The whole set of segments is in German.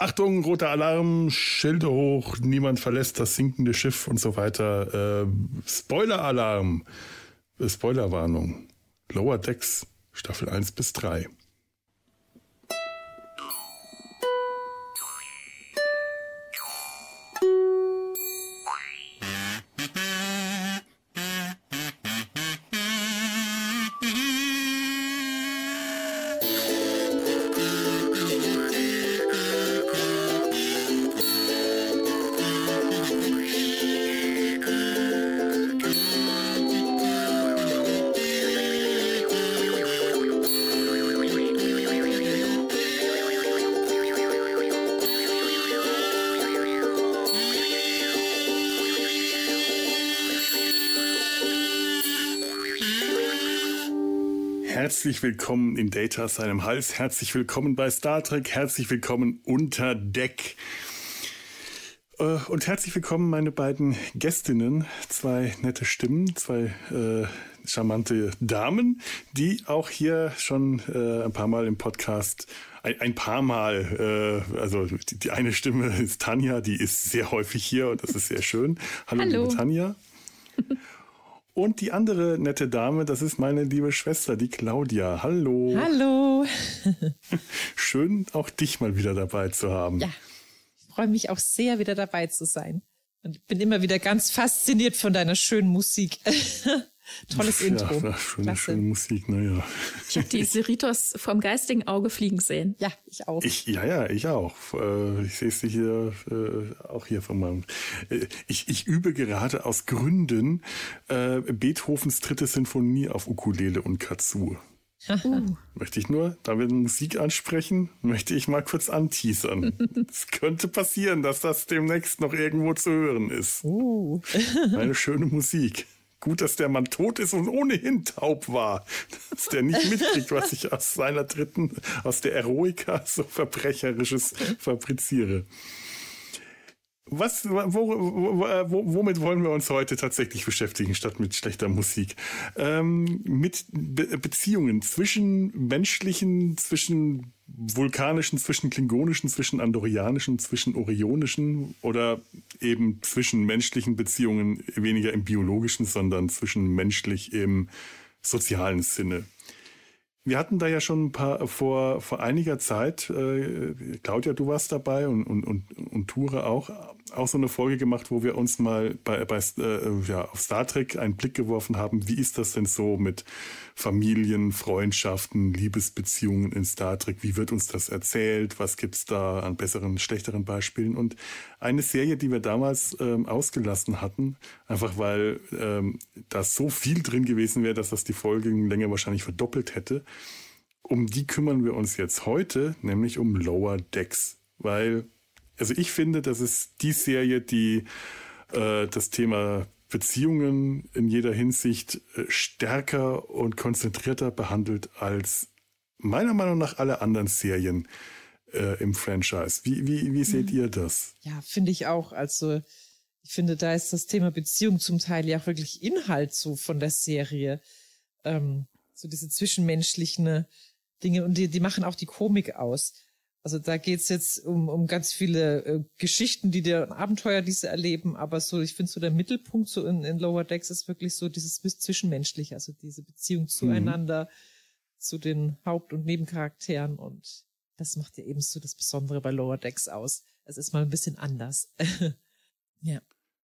Achtung, roter Alarm, Schilde hoch, niemand verlässt das sinkende Schiff und so weiter. Äh, Spoiler-Alarm, Spoilerwarnung. Lower Decks, Staffel 1 bis 3. Herzlich willkommen in Data seinem Hals. Herzlich willkommen bei Star Trek. Herzlich willkommen unter Deck. Äh, und herzlich willkommen meine beiden Gästinnen, zwei nette Stimmen, zwei äh, charmante Damen, die auch hier schon äh, ein paar Mal im Podcast ein, ein paar Mal, äh, also die, die, eine Stimme ist Tanja, die ist sehr häufig hier und das ist sehr schön. Hallo, Hallo. liebe Tanja. Und die andere nette Dame, das ist meine liebe Schwester, die Claudia. Hallo. Hallo. Schön, auch dich mal wieder dabei zu haben. Ja, ich freue mich auch sehr, wieder dabei zu sein. Und ich bin immer wieder ganz fasziniert von deiner schönen Musik. Tolles Intro. Ja, schöne, schöne Musik, naja. Ich habe die Cerritos vom geistigen Auge fliegen sehen. Ja, ich auch. Ich, ja, ja, ich auch. Äh, ich sehe sie hier äh, auch hier von meinem. Äh, ich, ich übe gerade aus Gründen Beethovens dritte Sinfonie auf Ukulele und Kazoo. Uh. Möchte ich nur, da wir Musik ansprechen, möchte ich mal kurz anteasern. es könnte passieren, dass das demnächst noch irgendwo zu hören ist. Uh. Eine schöne Musik. Gut, dass der Mann tot ist und ohnehin taub war. Dass der nicht mitkriegt, was ich aus seiner dritten, aus der Eroika so verbrecherisches fabriziere. Was, wo, wo, womit wollen wir uns heute tatsächlich beschäftigen, statt mit schlechter Musik? Ähm, mit Be Beziehungen zwischen menschlichen, zwischen vulkanischen, zwischen klingonischen, zwischen andorianischen, zwischen orionischen oder eben zwischen menschlichen Beziehungen, weniger im biologischen, sondern zwischen menschlich im sozialen Sinne. Wir hatten da ja schon ein paar vor, vor einiger Zeit, äh, Claudia, du warst dabei und, und, und, und Ture auch, auch so eine Folge gemacht, wo wir uns mal bei, bei äh, ja, auf Star Trek einen Blick geworfen haben, wie ist das denn so mit Familien, Freundschaften, Liebesbeziehungen in Star Trek? Wie wird uns das erzählt? Was gibt's da an besseren, schlechteren Beispielen? Und eine Serie, die wir damals ähm, ausgelassen hatten, einfach weil ähm, da so viel drin gewesen wäre, dass das die Folgenlänge wahrscheinlich verdoppelt hätte. Um die kümmern wir uns jetzt heute, nämlich um Lower Decks, weil also ich finde, das ist die Serie, die äh, das Thema Beziehungen in jeder Hinsicht äh, stärker und konzentrierter behandelt als meiner Meinung nach alle anderen Serien äh, im Franchise. Wie, wie, wie seht mhm. ihr das? Ja, finde ich auch. Also ich finde, da ist das Thema Beziehung zum Teil ja wirklich Inhalt so von der Serie. Ähm, so diese zwischenmenschlichen Dinge und die, die machen auch die Komik aus. Also da geht's jetzt um, um ganz viele äh, Geschichten, die dir Abenteuer, die sie erleben, aber so, ich finde so der Mittelpunkt so in, in Lower Decks ist wirklich so dieses Zwischenmenschliche, also diese Beziehung mhm. zueinander, mhm. zu den Haupt- und Nebencharakteren und das macht ja eben so das Besondere bei Lower Decks aus. Es ist mal ein bisschen anders. ja.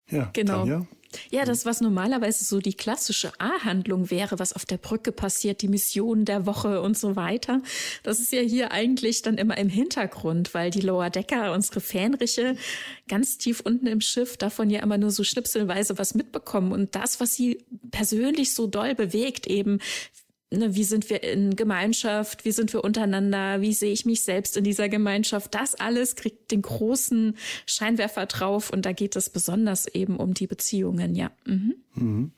Ja, genau. Tanja? Ja, das, was normalerweise so die klassische A-Handlung wäre, was auf der Brücke passiert, die Mission der Woche und so weiter, das ist ja hier eigentlich dann immer im Hintergrund, weil die Lower Decker, unsere Fähnriche, ganz tief unten im Schiff davon ja immer nur so schnipselweise was mitbekommen. Und das, was sie persönlich so doll bewegt, eben ne, wie sind wir in Gemeinschaft, wie sind wir untereinander, wie sehe ich mich selbst in dieser Gemeinschaft, das alles kriegt den großen Scheinwerfer drauf und da geht es besonders eben um die Beziehungen, ja. Mhm. Mhm.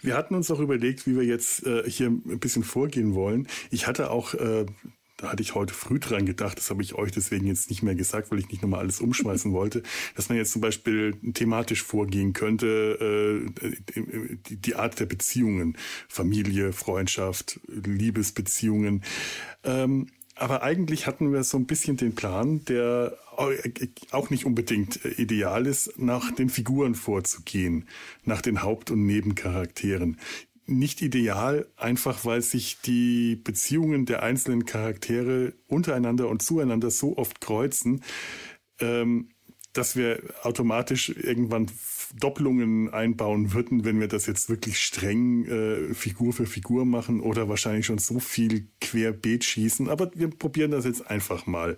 Wir hatten uns auch überlegt, wie wir jetzt äh, hier ein bisschen vorgehen wollen. Ich hatte auch äh, da hatte ich heute früh dran gedacht, das habe ich euch deswegen jetzt nicht mehr gesagt, weil ich nicht nochmal alles umschmeißen wollte, dass man jetzt zum Beispiel thematisch vorgehen könnte, äh, die, die Art der Beziehungen, Familie, Freundschaft, Liebesbeziehungen. Ähm, aber eigentlich hatten wir so ein bisschen den Plan, der auch nicht unbedingt ideal ist, nach den Figuren vorzugehen, nach den Haupt- und Nebencharakteren. Nicht ideal, einfach weil sich die Beziehungen der einzelnen Charaktere untereinander und zueinander so oft kreuzen, ähm, dass wir automatisch irgendwann Doppelungen einbauen würden, wenn wir das jetzt wirklich streng äh, Figur für Figur machen oder wahrscheinlich schon so viel querbeet schießen. Aber wir probieren das jetzt einfach mal.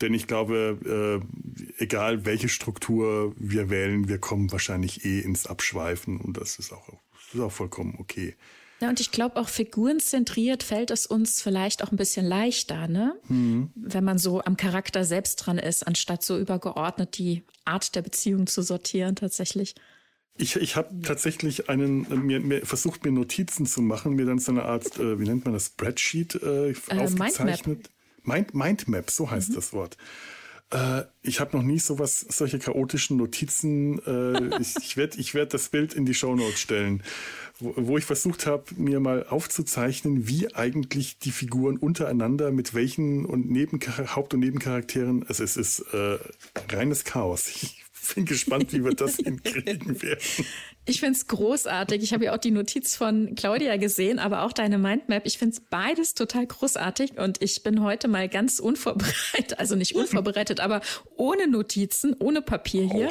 Denn ich glaube, äh, egal welche Struktur wir wählen, wir kommen wahrscheinlich eh ins Abschweifen und das ist auch, das ist auch vollkommen okay. Ja, und ich glaube, auch figurenzentriert fällt es uns vielleicht auch ein bisschen leichter, ne? Mhm. Wenn man so am Charakter selbst dran ist, anstatt so übergeordnet die Art der Beziehung zu sortieren tatsächlich. Ich, ich habe tatsächlich einen, mir, mir versucht, mir Notizen zu machen, mir dann so eine Art, äh, wie nennt man das, Spreadsheet äh, äh aufgezeichnet. Mindmap. Mind, Mindmap, so heißt mhm. das Wort. Äh, ich habe noch nie sowas, solche chaotischen Notizen. Äh, ich ich werde ich werd das Bild in die Shownotes stellen, wo, wo ich versucht habe, mir mal aufzuzeichnen, wie eigentlich die Figuren untereinander mit welchen und Nebenchar Haupt- und Nebencharakteren. Also es ist äh, reines Chaos. Ich bin gespannt, wie wir das hinkriegen werden. Ich finde es großartig. Ich habe ja auch die Notiz von Claudia gesehen, aber auch deine Mindmap. Ich finde es beides total großartig und ich bin heute mal ganz unvorbereitet, also nicht unvorbereitet, aber ohne Notizen, ohne Papier hier.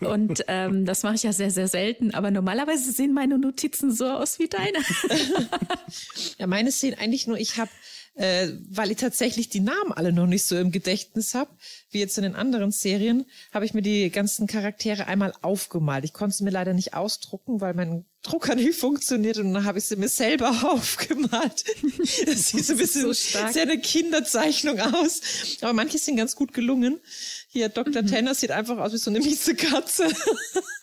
Oh. Und ähm, das mache ich ja sehr, sehr selten. Aber normalerweise sehen meine Notizen so aus wie deine. ja, meine sehen eigentlich nur, ich habe äh, weil ich tatsächlich die Namen alle noch nicht so im Gedächtnis habe, wie jetzt in den anderen Serien, habe ich mir die ganzen Charaktere einmal aufgemalt. Ich konnte sie mir leider nicht ausdrucken, weil mein Drucker nicht funktioniert und dann habe ich sie mir selber aufgemalt. Das sieht so ein bisschen so sehr eine Kinderzeichnung aus. Aber manche sind ganz gut gelungen. Hier, Dr. Mhm. Tanner sieht einfach aus wie so eine miese Katze.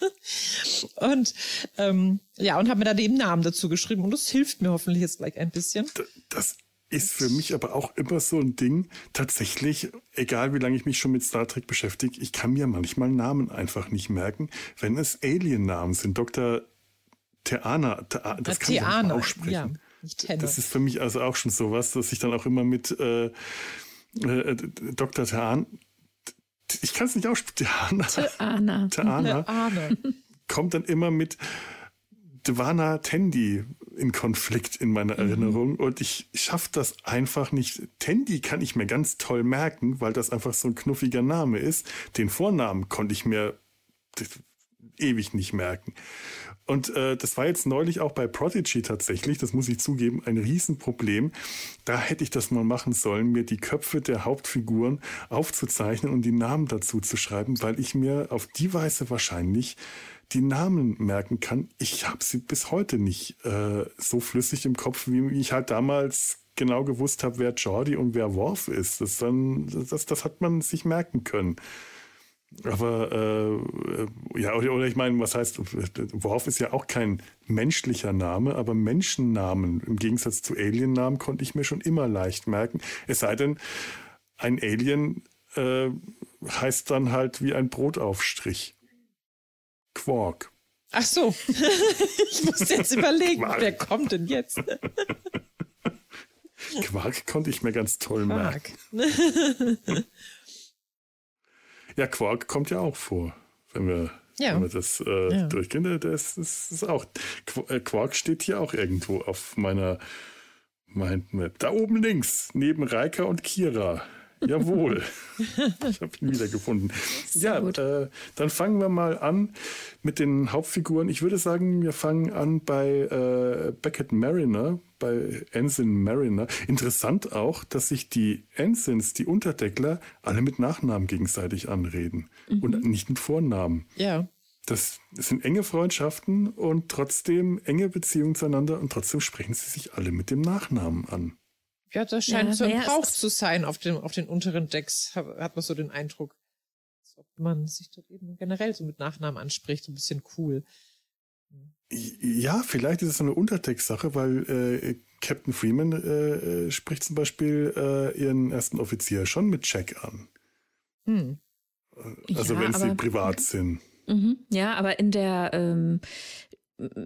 und ähm, ja, und habe mir da eben Namen dazu geschrieben und das hilft mir hoffentlich jetzt gleich ein bisschen. Das ist für mich aber auch immer so ein Ding, tatsächlich, egal wie lange ich mich schon mit Star Trek beschäftige, ich kann mir manchmal Namen einfach nicht merken, wenn es Alien-Namen sind. Dr. Teana, Te das kann Teana, ich auch sprechen. Ja, das ist für mich also auch schon sowas, dass ich dann auch immer mit äh, äh, Dr. Teana, ich kann es nicht aussprechen, Teana, Teana, Teana, kommt dann immer mit Dwana Tendi in Konflikt in meiner mhm. Erinnerung und ich schaffe das einfach nicht. Tendi kann ich mir ganz toll merken, weil das einfach so ein knuffiger Name ist. Den Vornamen konnte ich mir ewig nicht merken. Und äh, das war jetzt neulich auch bei Prodigy tatsächlich, das muss ich zugeben, ein Riesenproblem. Da hätte ich das mal machen sollen, mir die Köpfe der Hauptfiguren aufzuzeichnen und die Namen dazu zu schreiben, weil ich mir auf die Weise wahrscheinlich die Namen merken kann. Ich habe sie bis heute nicht äh, so flüssig im Kopf, wie ich halt damals genau gewusst habe, wer Jordi und wer Worf ist. Das, dann, das, das hat man sich merken können. Aber äh, ja, oder, oder ich meine, was heißt, Worf ist ja auch kein menschlicher Name, aber Menschennamen im Gegensatz zu Alien-Namen konnte ich mir schon immer leicht merken. Es sei denn, ein Alien äh, heißt dann halt wie ein Brotaufstrich. Quark. Ach so. ich muss jetzt überlegen, Quark. wer kommt denn jetzt? Quark konnte ich mir ganz toll Quark. merken. ja, Quark kommt ja auch vor, wenn wir, ja. wenn wir das äh, ja. durchgehen. Das, das ist auch, äh, Quark steht hier auch irgendwo auf meiner Mindmap. Da oben links, neben Reika und Kira. Jawohl. ich habe ihn wiedergefunden. Ja, äh, dann fangen wir mal an mit den Hauptfiguren. Ich würde sagen, wir fangen an bei äh, Beckett Mariner, bei Ensign Mariner. Interessant auch, dass sich die Ensigns, die Unterdeckler, alle mit Nachnamen gegenseitig anreden mhm. und nicht mit Vornamen. Ja. Das sind enge Freundschaften und trotzdem enge Beziehungen zueinander und trotzdem sprechen sie sich alle mit dem Nachnamen an. Ja, das scheint ja, so ein Brauch zu sein auf, dem, auf den unteren Decks, hat man so den Eindruck. Als ob man sich dort eben generell so mit Nachnamen anspricht, so ein bisschen cool. Ja, vielleicht ist es so eine Untertextsache, weil äh, Captain Freeman äh, äh, spricht zum Beispiel äh, ihren ersten Offizier schon mit Jack an. Hm. Also ja, wenn sie privat sind. Mhm, ja, aber in der ähm,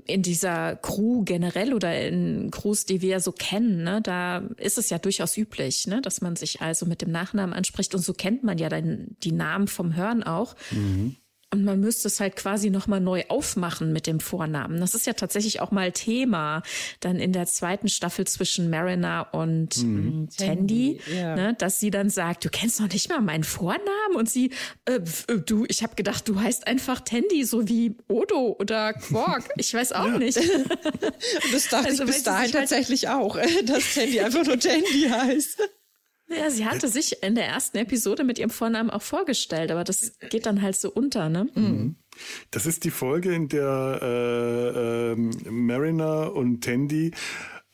in dieser Crew generell oder in Crews, die wir so kennen, ne, da ist es ja durchaus üblich, ne, dass man sich also mit dem Nachnamen anspricht und so kennt man ja dann die Namen vom Hören auch. Mhm. Und man müsste es halt quasi nochmal neu aufmachen mit dem Vornamen. Das ist ja tatsächlich auch mal Thema dann in der zweiten Staffel zwischen Mariner und mhm. Ähm, Tandy, ja. ne, dass sie dann sagt, du kennst noch nicht mal meinen Vornamen und sie, äh, äh du, ich habe gedacht, du heißt einfach Tandy, so wie Odo oder Quark. Ich weiß auch ja. nicht. das dachte also, ich bis dahin halt tatsächlich halt auch, dass Tandy einfach nur Tandy heißt. Ja, sie hatte sich in der ersten Episode mit ihrem Vornamen auch vorgestellt, aber das geht dann halt so unter, ne? Mhm. Das ist die Folge, in der äh, äh, Mariner und Tandy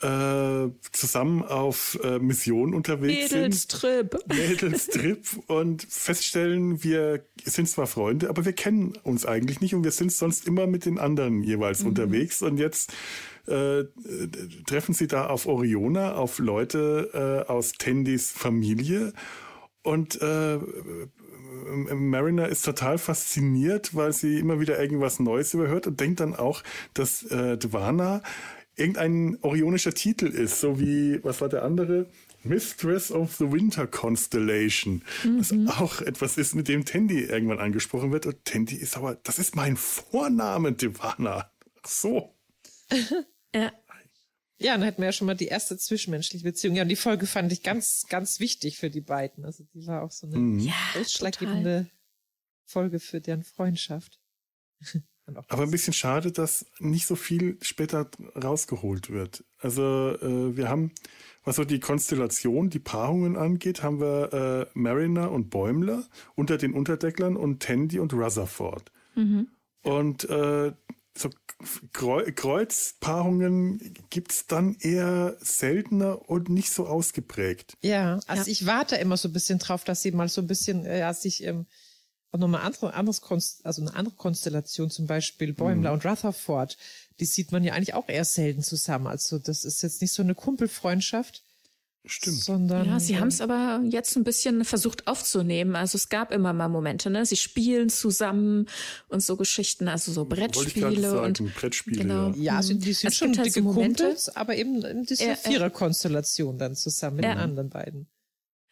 äh, zusammen auf äh, Mission unterwegs Mädelstrip. sind. Mädelstrip. und feststellen, wir sind zwar Freunde, aber wir kennen uns eigentlich nicht und wir sind sonst immer mit den anderen jeweils mhm. unterwegs und jetzt äh, treffen sie da auf Oriona, auf Leute äh, aus Tendys Familie. Und äh, Mariner ist total fasziniert, weil sie immer wieder irgendwas Neues überhört und denkt dann auch, dass äh, Dwana irgendein orionischer Titel ist, so wie, was war der andere? Mistress of the Winter Constellation. Mhm. Das auch etwas ist, mit dem Tandy irgendwann angesprochen wird. Und Tandy ist aber, das ist mein Vorname, Devana. Ach so. Ja. Ja, dann hätten wir ja schon mal die erste zwischenmenschliche Beziehung. Ja, und die Folge fand ich ganz, ganz wichtig für die beiden. Also die war auch so eine mhm. ausschlaggebende Folge für deren Freundschaft. Aber ein bisschen schade, dass nicht so viel später rausgeholt wird. Also äh, wir haben, was so die Konstellation, die Paarungen angeht, haben wir äh, Mariner und Bäumler unter den Unterdecklern und Tandy und Rutherford. Mhm. Und äh, so Kreuzpaarungen gibt es dann eher seltener und nicht so ausgeprägt. Ja, also ja. ich warte immer so ein bisschen drauf, dass sie mal so ein bisschen, äh, ja, sich ähm, auch nochmal andere, anderes Konst, also eine andere Konstellation, zum Beispiel Bäumler mhm. und Rutherford, die sieht man ja eigentlich auch eher selten zusammen. Also das ist jetzt nicht so eine Kumpelfreundschaft, Stimmt. Sondern, ja, sie haben es aber jetzt ein bisschen versucht aufzunehmen. Also es gab immer mal Momente, ne? Sie spielen zusammen und so Geschichten, also so Brettspiele sagen, und Brettspiele. Genau. Ja, also die sind es schon halt dicke so Kumpels, aber eben diese äh, Viererkonstellation dann zusammen mit äh, den anderen beiden.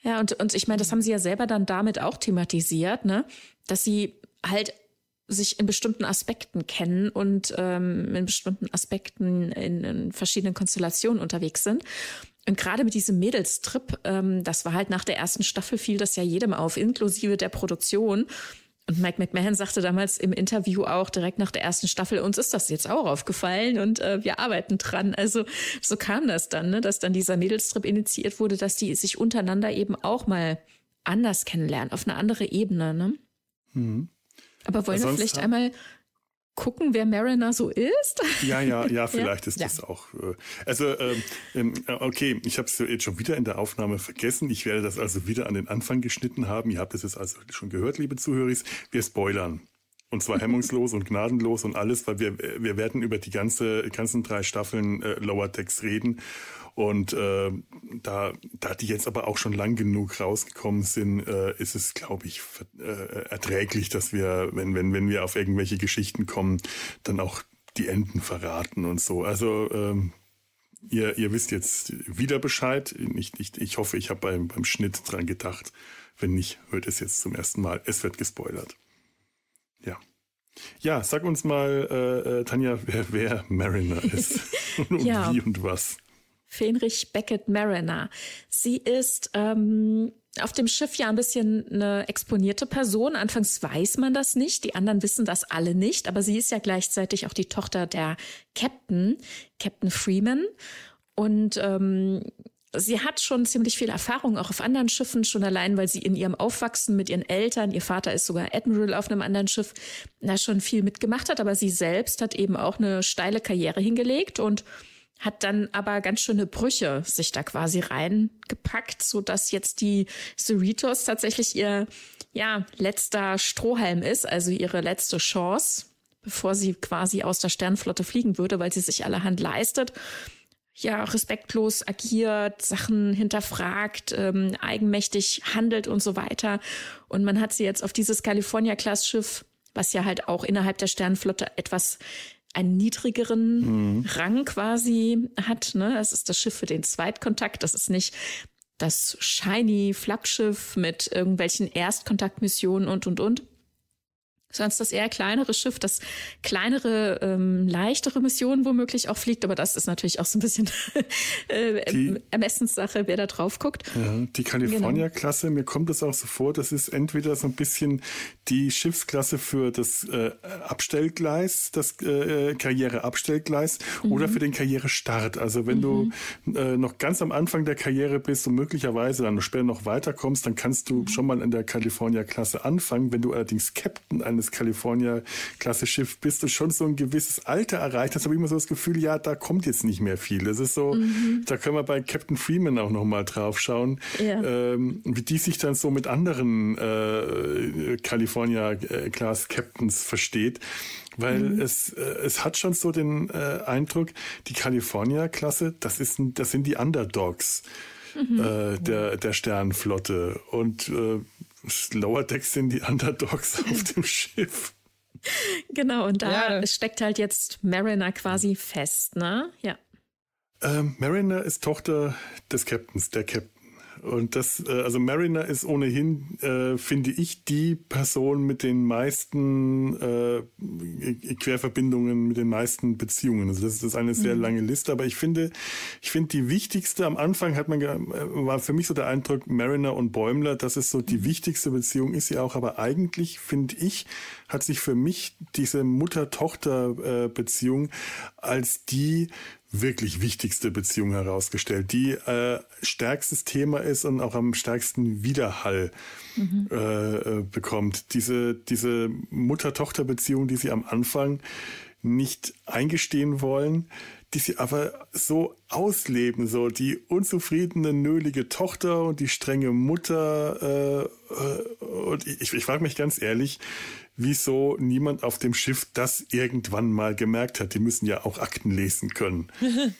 Ja, und, und ich meine, das haben sie ja selber dann damit auch thematisiert, ne? Dass sie halt sich in bestimmten Aspekten kennen und ähm, in bestimmten Aspekten in, in verschiedenen Konstellationen unterwegs sind. Und gerade mit diesem Mädelstrip, ähm, das war halt nach der ersten Staffel fiel das ja jedem auf, inklusive der Produktion. Und Mike McMahon sagte damals im Interview auch direkt nach der ersten Staffel, uns ist das jetzt auch aufgefallen und äh, wir arbeiten dran. Also so kam das dann, ne, dass dann dieser Mädelstrip initiiert wurde, dass die sich untereinander eben auch mal anders kennenlernen, auf eine andere Ebene. Ne? Mhm. Aber wollen wir vielleicht einmal gucken, wer Mariner so ist? Ja, ja, ja, vielleicht ja. ist ja. das auch. Äh, also, ähm, ähm okay, ich habe es jetzt schon wieder in der Aufnahme vergessen. Ich werde das also wieder an den Anfang geschnitten haben. Ihr habt es jetzt also schon gehört, liebe Zuhörer. Wir spoilern. Und zwar hemmungslos und gnadenlos und alles, weil wir, wir werden über die ganze, ganzen drei Staffeln äh, Lower Decks reden. Und äh, da, da die jetzt aber auch schon lang genug rausgekommen sind, äh, ist es, glaube ich, äh, erträglich, dass wir, wenn, wenn, wenn wir auf irgendwelche Geschichten kommen, dann auch die Enden verraten und so. Also ähm, ihr, ihr wisst jetzt wieder Bescheid. Ich, ich, ich hoffe, ich habe beim, beim Schnitt dran gedacht. Wenn nicht, hört es jetzt zum ersten Mal. Es wird gespoilert. Ja. Ja, sag uns mal, äh, äh Tanja, wer, wer Mariner ist und ja. wie und was. Fenrich Beckett Mariner. Sie ist ähm, auf dem Schiff ja ein bisschen eine exponierte Person. Anfangs weiß man das nicht, die anderen wissen das alle nicht, aber sie ist ja gleichzeitig auch die Tochter der Captain, Captain Freeman. Und ähm, sie hat schon ziemlich viel Erfahrung auch auf anderen Schiffen, schon allein, weil sie in ihrem Aufwachsen mit ihren Eltern, ihr Vater ist sogar Admiral auf einem anderen Schiff, da schon viel mitgemacht hat, aber sie selbst hat eben auch eine steile Karriere hingelegt und hat dann aber ganz schöne Brüche sich da quasi reingepackt, so dass jetzt die Cerritos tatsächlich ihr ja letzter Strohhalm ist, also ihre letzte Chance, bevor sie quasi aus der Sternflotte fliegen würde, weil sie sich allerhand leistet. Ja, respektlos agiert, Sachen hinterfragt, ähm, eigenmächtig handelt und so weiter. Und man hat sie jetzt auf dieses California-Class-Schiff, was ja halt auch innerhalb der Sternflotte etwas einen niedrigeren mhm. Rang quasi hat. Ne? Es ist das Schiff für den Zweitkontakt. Das ist nicht das shiny Flaggschiff mit irgendwelchen Erstkontaktmissionen und, und, und, sonst das eher kleinere Schiff, das kleinere, ähm, leichtere Missionen womöglich auch fliegt. Aber das ist natürlich auch so ein bisschen äh, die, Ermessenssache, wer da drauf guckt. Ja, die California-Klasse, genau. mir kommt das auch so vor, das ist entweder so ein bisschen die Schiffsklasse für das äh, Abstellgleis, das äh, Karriereabstellgleis mhm. oder für den Karrierestart. Also wenn mhm. du äh, noch ganz am Anfang der Karriere bist und möglicherweise dann später noch weiterkommst, dann kannst du mhm. schon mal in der California-Klasse anfangen. Wenn du allerdings Captain eines eines California-Klasse-Schiff bist du schon so ein gewisses Alter erreicht hast, habe ich immer so das Gefühl, ja, da kommt jetzt nicht mehr viel. Das ist so, mhm. da können wir bei Captain Freeman auch nochmal drauf schauen, ja. ähm, wie die sich dann so mit anderen äh, California-Class-Captains versteht weil mhm. es, äh, es hat schon so den äh, Eindruck, die California-Klasse, das, ist, das sind die Underdogs mhm. äh, der, der Sternenflotte. Und äh, Lower Decks sind die Underdogs auf dem Schiff. Genau, und da ja. steckt halt jetzt Mariner quasi fest, ne? Ja. Ähm, Mariner ist Tochter des Captains, der Captain. Und das, äh, also Mariner ist ohnehin, äh, finde ich, die Person mit den meisten äh, Querverbindungen, mit den meisten Beziehungen. Also das ist eine sehr mhm. lange Liste, aber ich finde, ich finde die wichtigste, am Anfang hat man, äh, war für mich so der Eindruck, Mariner und Bäumler, das ist so die mhm. wichtigste Beziehung, ist sie auch, aber eigentlich, finde ich, hat sich für mich diese Mutter-Tochter-Beziehung als die wirklich wichtigste Beziehung herausgestellt, die äh, stärkstes Thema ist und auch am stärksten Widerhall mhm. äh, äh bekommt. Diese, diese Mutter-Tochter-Beziehung, die sie am Anfang nicht eingestehen wollen, die sie aber so ausleben, so die unzufriedene, nölige Tochter und die strenge Mutter. Äh, äh, und ich, ich frage mich ganz ehrlich, wieso niemand auf dem Schiff das irgendwann mal gemerkt hat. Die müssen ja auch Akten lesen können.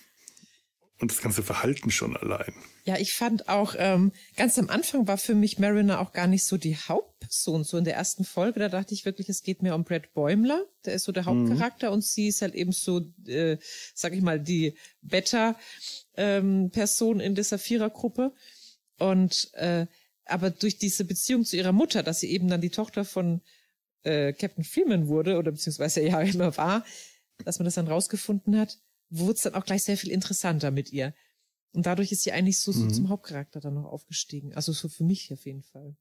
Und das ganze Verhalten schon allein. Ja, ich fand auch, ähm, ganz am Anfang war für mich Mariner auch gar nicht so die Hauptperson. So in der ersten Folge, da dachte ich wirklich, es geht mehr um Brad Bäumler. Der ist so der mhm. Hauptcharakter mhm. und sie ist halt eben so, äh, sag ich mal, die Beta-Person ähm, in dieser Vierergruppe. Und äh, aber durch diese Beziehung zu ihrer Mutter, dass sie eben dann die Tochter von äh, Captain Freeman wurde, oder beziehungsweise ja immer war, dass man das dann rausgefunden hat, wurde es dann auch gleich sehr viel interessanter mit ihr. Und dadurch ist sie eigentlich so, so mhm. zum Hauptcharakter dann noch aufgestiegen. Also so für mich auf jeden Fall.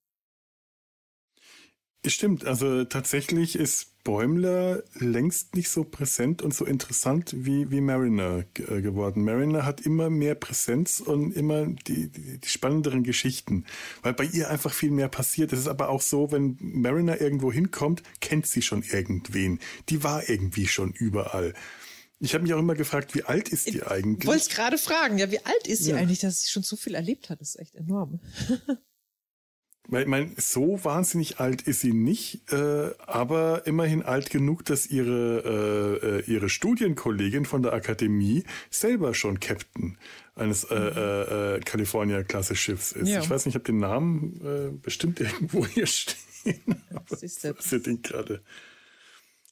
Stimmt, also tatsächlich ist Bäumler längst nicht so präsent und so interessant wie, wie Mariner äh, geworden. Mariner hat immer mehr Präsenz und immer die, die, die, spannenderen Geschichten, weil bei ihr einfach viel mehr passiert. Es ist aber auch so, wenn Mariner irgendwo hinkommt, kennt sie schon irgendwen. Die war irgendwie schon überall. Ich habe mich auch immer gefragt, wie alt ist die eigentlich? Ich wollte gerade fragen, ja, wie alt ist sie ja. eigentlich, dass sie schon so viel erlebt hat? Das ist echt enorm. Weil, ich meine, so wahnsinnig alt ist sie nicht, äh, aber immerhin alt genug, dass ihre, äh, äh ihre Studienkollegin von der Akademie selber schon Captain eines äh, äh, äh California-Klasse-Schiffs ist. Ja. Ich weiß nicht, ich habe den Namen äh, bestimmt irgendwo hier stehen. Das ist ihr den gerade.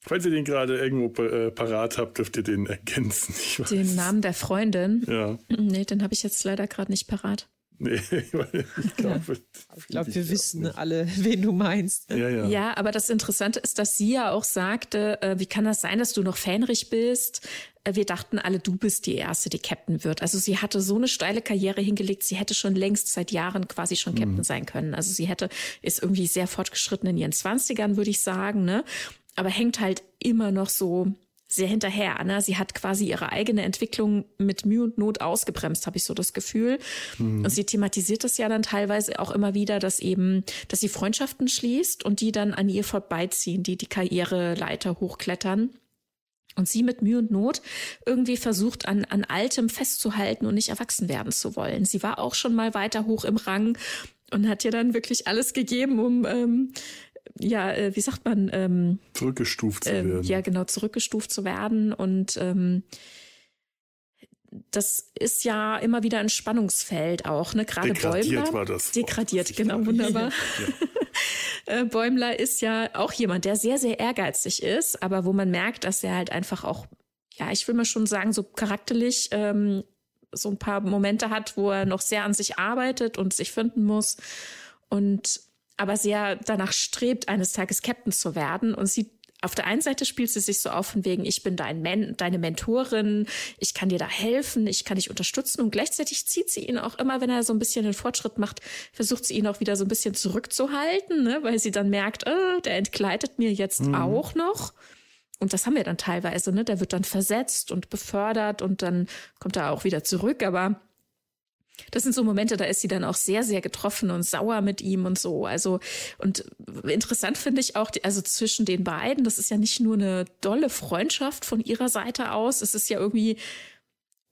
Falls ihr den gerade irgendwo äh, parat habt, dürft ihr den ergänzen. Den Namen der Freundin? Ja. Nee, den habe ich jetzt leider gerade nicht parat. Nee, ich glaube, ich glaube, wir wissen nicht. alle, wen du meinst. Ja, ja. ja, aber das Interessante ist, dass sie ja auch sagte, äh, wie kann das sein, dass du noch Fähnrich bist? Äh, wir dachten alle, du bist die Erste, die Captain wird. Also sie hatte so eine steile Karriere hingelegt, sie hätte schon längst seit Jahren quasi schon Captain mhm. sein können. Also sie hätte, ist irgendwie sehr fortgeschritten in ihren Zwanzigern, würde ich sagen, ne? Aber hängt halt immer noch so sehr hinterher. Ne? Sie hat quasi ihre eigene Entwicklung mit Mühe und Not ausgebremst, habe ich so das Gefühl. Mhm. Und sie thematisiert das ja dann teilweise auch immer wieder, dass eben, dass sie Freundschaften schließt und die dann an ihr vorbeiziehen, die die Karriereleiter hochklettern. Und sie mit Mühe und Not irgendwie versucht, an, an Altem festzuhalten und nicht erwachsen werden zu wollen. Sie war auch schon mal weiter hoch im Rang und hat ja dann wirklich alles gegeben, um ähm, ja, äh, wie sagt man? Ähm, zurückgestuft zu äh, werden. Ja, genau, zurückgestuft zu werden. Und ähm, das ist ja immer wieder ein Spannungsfeld auch, ne? Gerade Degradiert Bäumler. war das. Degradiert, genau, wunderbar. Ja. äh, Bäumler ist ja auch jemand, der sehr, sehr ehrgeizig ist, aber wo man merkt, dass er halt einfach auch, ja, ich will mal schon sagen, so charakterlich ähm, so ein paar Momente hat, wo er noch sehr an sich arbeitet und sich finden muss und aber sehr danach strebt, eines Tages Captain zu werden und sie auf der einen Seite spielt sie sich so auf von wegen, ich bin dein Men deine Mentorin, ich kann dir da helfen, ich kann dich unterstützen und gleichzeitig zieht sie ihn auch immer, wenn er so ein bisschen den Fortschritt macht, versucht sie ihn auch wieder so ein bisschen zurückzuhalten, ne? weil sie dann merkt, oh, der entgleitet mir jetzt mhm. auch noch. Und das haben wir dann teilweise, ne? Der wird dann versetzt und befördert und dann kommt er auch wieder zurück, aber das sind so Momente, da ist sie dann auch sehr, sehr getroffen und sauer mit ihm und so. Also, und interessant finde ich auch, also zwischen den beiden, das ist ja nicht nur eine dolle Freundschaft von ihrer Seite aus, es ist ja irgendwie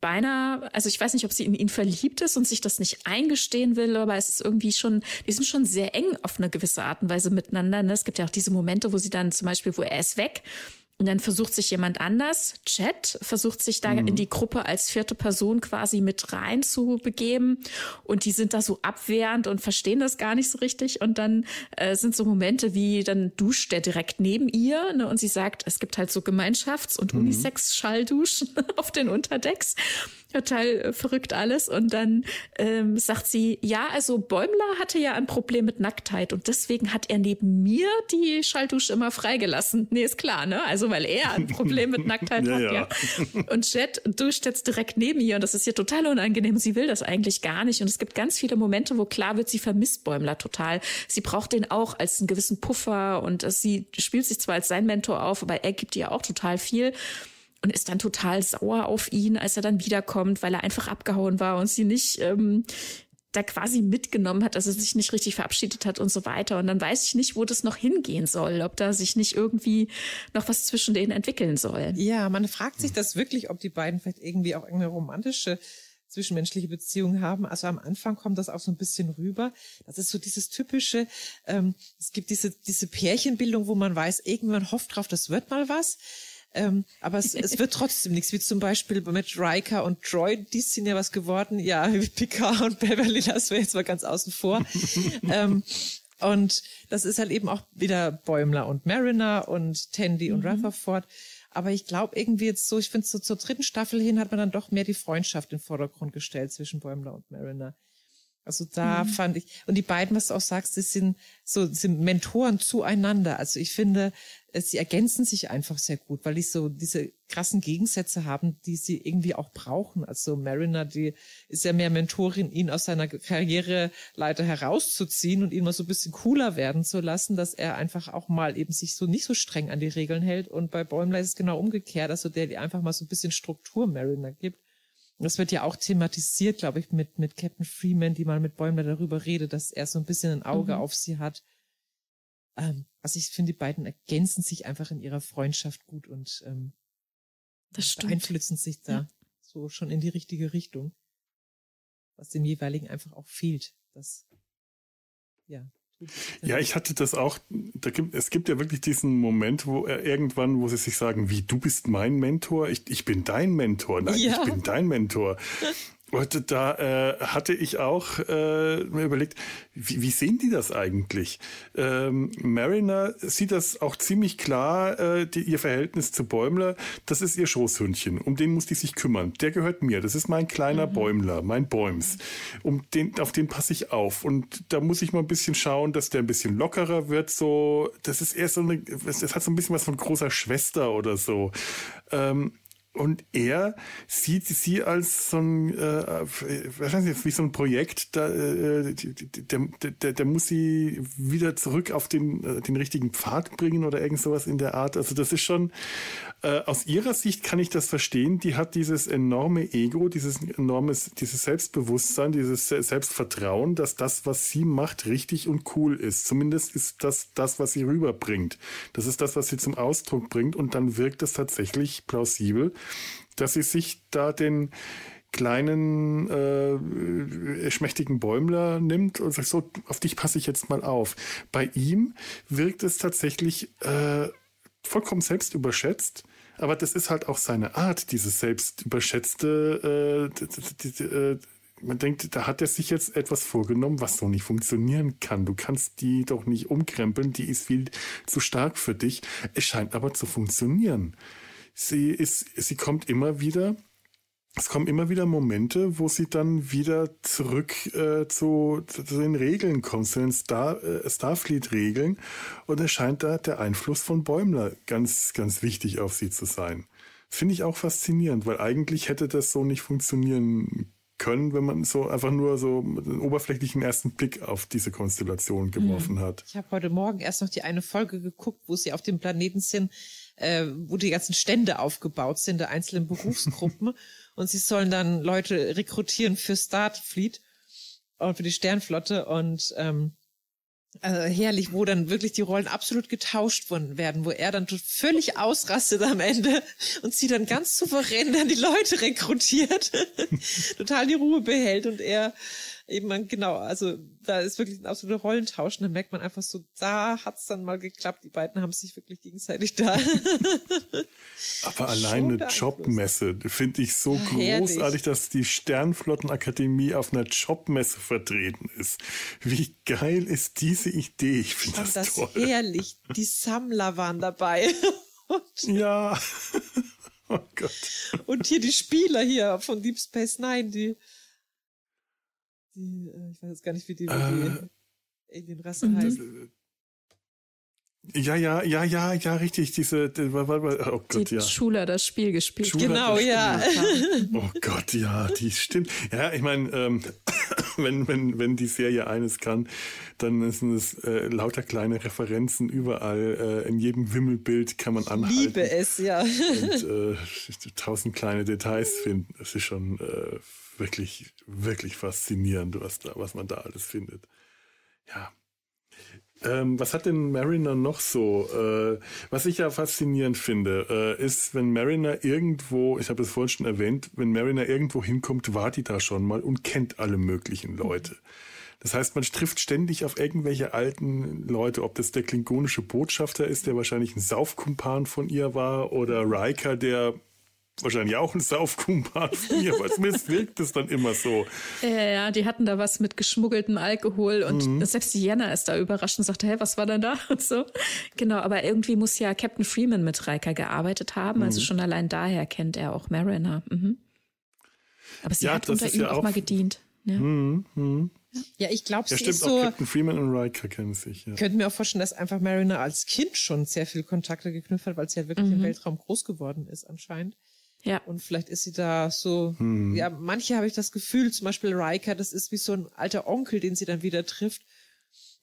beinahe, also ich weiß nicht, ob sie in ihn verliebt ist und sich das nicht eingestehen will, aber es ist irgendwie schon, die sind schon sehr eng auf eine gewisse Art und Weise miteinander. Ne? Es gibt ja auch diese Momente, wo sie dann zum Beispiel, wo er ist weg und dann versucht sich jemand anders, Chat, versucht sich da mhm. in die Gruppe als vierte Person quasi mit rein zu begeben. Und die sind da so abwehrend und verstehen das gar nicht so richtig. Und dann äh, sind so Momente wie, dann duscht der direkt neben ihr. Ne? Und sie sagt, es gibt halt so Gemeinschafts- und mhm. Unisex-Schallduschen auf den Unterdecks total äh, verrückt alles. Und dann ähm, sagt sie, ja, also Bäumler hatte ja ein Problem mit Nacktheit und deswegen hat er neben mir die Schalldusche immer freigelassen. Nee, ist klar, ne? Also weil er ein Problem mit Nacktheit ja, hat, ja. ja. Und Jet duscht jetzt direkt neben ihr und das ist ihr total unangenehm. Sie will das eigentlich gar nicht. Und es gibt ganz viele Momente, wo klar wird, sie vermisst Bäumler total. Sie braucht den auch als einen gewissen Puffer und sie spielt sich zwar als sein Mentor auf, aber er gibt ihr auch total viel und ist dann total sauer auf ihn, als er dann wiederkommt, weil er einfach abgehauen war und sie nicht ähm, da quasi mitgenommen hat, dass er sich nicht richtig verabschiedet hat und so weiter. Und dann weiß ich nicht, wo das noch hingehen soll, ob da sich nicht irgendwie noch was zwischen denen entwickeln soll. Ja, man fragt sich das wirklich, ob die beiden vielleicht irgendwie auch eine romantische zwischenmenschliche Beziehung haben. Also am Anfang kommt das auch so ein bisschen rüber. Das ist so dieses typische, ähm, es gibt diese, diese Pärchenbildung, wo man weiß, irgendwann hofft drauf, das wird mal was. Ähm, aber es, es wird trotzdem nichts, wie zum Beispiel mit Riker und Troy, die sind ja was geworden. Ja, Picard und Beverly lassen wir jetzt mal ganz außen vor. ähm, und das ist halt eben auch wieder Bäumler und Mariner und Tandy und mhm. Rutherford. Aber ich glaube irgendwie jetzt so, ich finde so zur dritten Staffel hin hat man dann doch mehr die Freundschaft in den Vordergrund gestellt zwischen Bäumler und Mariner. Also da mhm. fand ich, und die beiden, was du auch sagst, die sind so, sind Mentoren zueinander. Also ich finde, sie ergänzen sich einfach sehr gut, weil die so diese krassen Gegensätze haben, die sie irgendwie auch brauchen. Also Mariner, die ist ja mehr Mentorin, ihn aus seiner Karriereleiter herauszuziehen und ihn mal so ein bisschen cooler werden zu lassen, dass er einfach auch mal eben sich so nicht so streng an die Regeln hält. Und bei Bäumler ist es genau umgekehrt, also der, die einfach mal so ein bisschen Struktur Mariner gibt. Das wird ja auch thematisiert, glaube ich, mit, mit Captain Freeman, die mal mit Bäumler darüber redet, dass er so ein bisschen ein Auge mhm. auf sie hat. Ähm, also ich finde, die beiden ergänzen sich einfach in ihrer Freundschaft gut und ähm, beeinflussen sich da ja. so schon in die richtige Richtung. Was dem jeweiligen einfach auch fehlt. Das, ja, ja, ich hatte das auch. Da gibt, es gibt ja wirklich diesen Moment, wo er irgendwann, wo sie sich sagen, wie du bist mein Mentor, ich, ich bin dein Mentor, nein, ja. ich bin dein Mentor. Und da äh, hatte ich auch äh, mir überlegt, wie, wie sehen die das eigentlich? Ähm, Mariner sieht das auch ziemlich klar, äh, die, ihr Verhältnis zu Bäumler, das ist ihr Schoßhündchen, um den muss die sich kümmern. Der gehört mir, das ist mein kleiner mhm. Bäumler, mein Bäums. Um den, auf den passe ich auf. Und da muss ich mal ein bisschen schauen, dass der ein bisschen lockerer wird. So, das ist eher so eine, das hat so ein bisschen was von großer Schwester oder so. Ähm, und er sieht sie als so ein, äh, wahrscheinlich wie so ein Projekt, da, äh, der, der, der muss sie wieder zurück auf den, äh, den richtigen Pfad bringen oder irgend sowas in der Art. Also das ist schon, äh, aus ihrer Sicht kann ich das verstehen. Die hat dieses enorme Ego, dieses enormes, dieses Selbstbewusstsein, dieses Selbstvertrauen, dass das, was sie macht, richtig und cool ist. Zumindest ist das das, was sie rüberbringt. Das ist das, was sie zum Ausdruck bringt und dann wirkt es tatsächlich plausibel dass sie sich da den kleinen äh, schmächtigen Bäumler nimmt und sagt so, auf dich passe ich jetzt mal auf. Bei ihm wirkt es tatsächlich äh, vollkommen selbst überschätzt. Aber das ist halt auch seine Art, dieses selbst überschätzte, äh, man denkt, da hat er sich jetzt etwas vorgenommen, was so nicht funktionieren kann. Du kannst die doch nicht umkrempeln, die ist viel zu stark für dich. Es scheint aber zu funktionieren. Sie ist, sie kommt immer wieder es kommen immer wieder Momente, wo sie dann wieder zurück äh, zu, zu, den Regeln kommt, zu den Star, äh, Starfleet-Regeln. Und es scheint da der Einfluss von Bäumler ganz, ganz wichtig auf sie zu sein. Finde ich auch faszinierend, weil eigentlich hätte das so nicht funktionieren können, wenn man so einfach nur so einen oberflächlichen ersten Blick auf diese Konstellation geworfen mhm. hat. Ich habe heute Morgen erst noch die eine Folge geguckt, wo sie auf dem Planeten sind, äh, wo die ganzen Stände aufgebaut sind der einzelnen Berufsgruppen. und sie sollen dann Leute rekrutieren für Starfleet und für die Sternflotte und ähm, also herrlich, wo dann wirklich die Rollen absolut getauscht werden, wo er dann völlig ausrastet am Ende und sie dann ganz souverän dann die Leute rekrutiert, total die Ruhe behält und er eben genau, also da ist wirklich ein absoluter Rollentausch und dann merkt man einfach so, da hat's dann mal geklappt, die beiden haben sich wirklich gegenseitig da. Aber alleine eine Jobmesse finde ich so ja, großartig, herrlich. dass die Sternflottenakademie auf einer Jobmesse vertreten ist. Wie geil ist diese Idee? Ich finde das, das toll. herrlich. Die Sammler waren dabei. ja. Oh Gott. Und hier die Spieler hier von Deep Space Nine, die die, äh, ich weiß jetzt gar nicht, wie die, äh, die Alien-Rasse mhm. heißt. Ja, ja, ja, ja, ja, richtig. Diese, die, oh Gott, die ja. Schule das Spiel gespielt. Schule genau, ja. Oh Gott, ja, die stimmt. Ja, ich meine, ähm, wenn, wenn, wenn die Serie eines kann, dann sind es äh, lauter kleine Referenzen überall. Äh, in jedem Wimmelbild kann man anhalten. Liebe es, ja. Und äh, tausend kleine Details finden. Das ist schon äh, wirklich, wirklich faszinierend, was, da, was man da alles findet. Ja. Ähm, was hat denn Mariner noch so? Äh, was ich ja faszinierend finde, äh, ist, wenn Mariner irgendwo, ich habe es vorhin schon erwähnt, wenn Mariner irgendwo hinkommt, war die da schon mal und kennt alle möglichen Leute. Das heißt, man trifft ständig auf irgendwelche alten Leute, ob das der klingonische Botschafter ist, der wahrscheinlich ein Saufkumpan von ihr war, oder Riker, der wahrscheinlich auch ein Saufkumpan von mir, weil zumindest wirkt es dann immer so. Ja, ja, die hatten da was mit geschmuggeltem Alkohol und mhm. selbst Diana ist da überrascht und sagte, hey, was war denn da und so. Genau, aber irgendwie muss ja Captain Freeman mit Riker gearbeitet haben, also mhm. also schon allein daher kennt er auch Mariner. Mhm. Aber sie ja, hat unter ihm ja auch, auch, mal gedient. Ja. Mhm, mhm. Ja, ich glaube, ja, sie stimmt, ist so. Captain Freeman und Riker kennen sich. Ja. Könnte mir auch vorstellen, dass einfach Mariner als Kind schon sehr viel Kontakte geknüpft hat, weil sie ja wirklich mhm. im Weltraum groß geworden ist anscheinend. Ja. Und vielleicht ist sie da so, hm. ja, manche habe ich das Gefühl, zum Beispiel Riker, das ist wie so ein alter Onkel, den sie dann wieder trifft.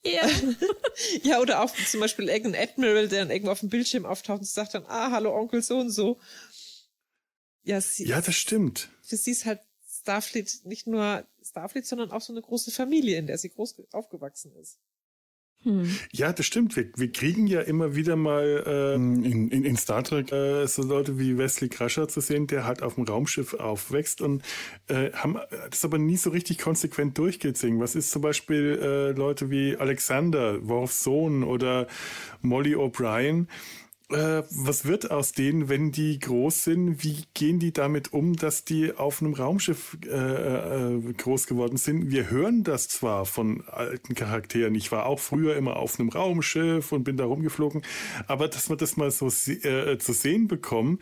Ja. ja, oder auch zum Beispiel irgendein Admiral, der dann irgendwo auf dem Bildschirm auftaucht und sagt dann, ah, hallo Onkel, so und so. Ja, sie, ja, das stimmt. Für sie ist halt Starfleet nicht nur Starfleet, sondern auch so eine große Familie, in der sie groß aufgewachsen ist. Hm. Ja, das stimmt. Wir, wir kriegen ja immer wieder mal ähm, in, in, in Star Trek äh, so Leute wie Wesley Crusher zu sehen, der halt auf dem Raumschiff aufwächst und äh, haben das aber nie so richtig konsequent durchgezogen. Was ist zum Beispiel äh, Leute wie Alexander, Worfs Sohn oder Molly O'Brien? Äh, was wird aus denen, wenn die groß sind? Wie gehen die damit um, dass die auf einem Raumschiff äh, äh, groß geworden sind? Wir hören das zwar von alten Charakteren. Ich war auch früher immer auf einem Raumschiff und bin da rumgeflogen, aber dass wir das mal so äh, zu sehen bekommen,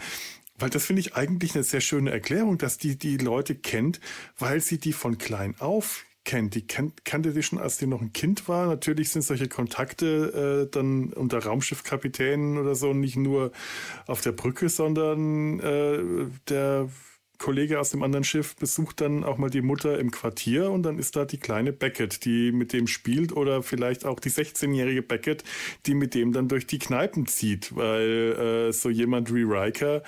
weil das finde ich eigentlich eine sehr schöne Erklärung, dass die die Leute kennt, weil sie die von klein auf kennt. Die kannte die schon, als die noch ein Kind war. Natürlich sind solche Kontakte äh, dann unter Raumschiffkapitänen oder so nicht nur auf der Brücke, sondern äh, der Kollege aus dem anderen Schiff besucht dann auch mal die Mutter im Quartier und dann ist da die kleine Beckett, die mit dem spielt oder vielleicht auch die 16-jährige Beckett, die mit dem dann durch die Kneipen zieht, weil äh, so jemand wie Riker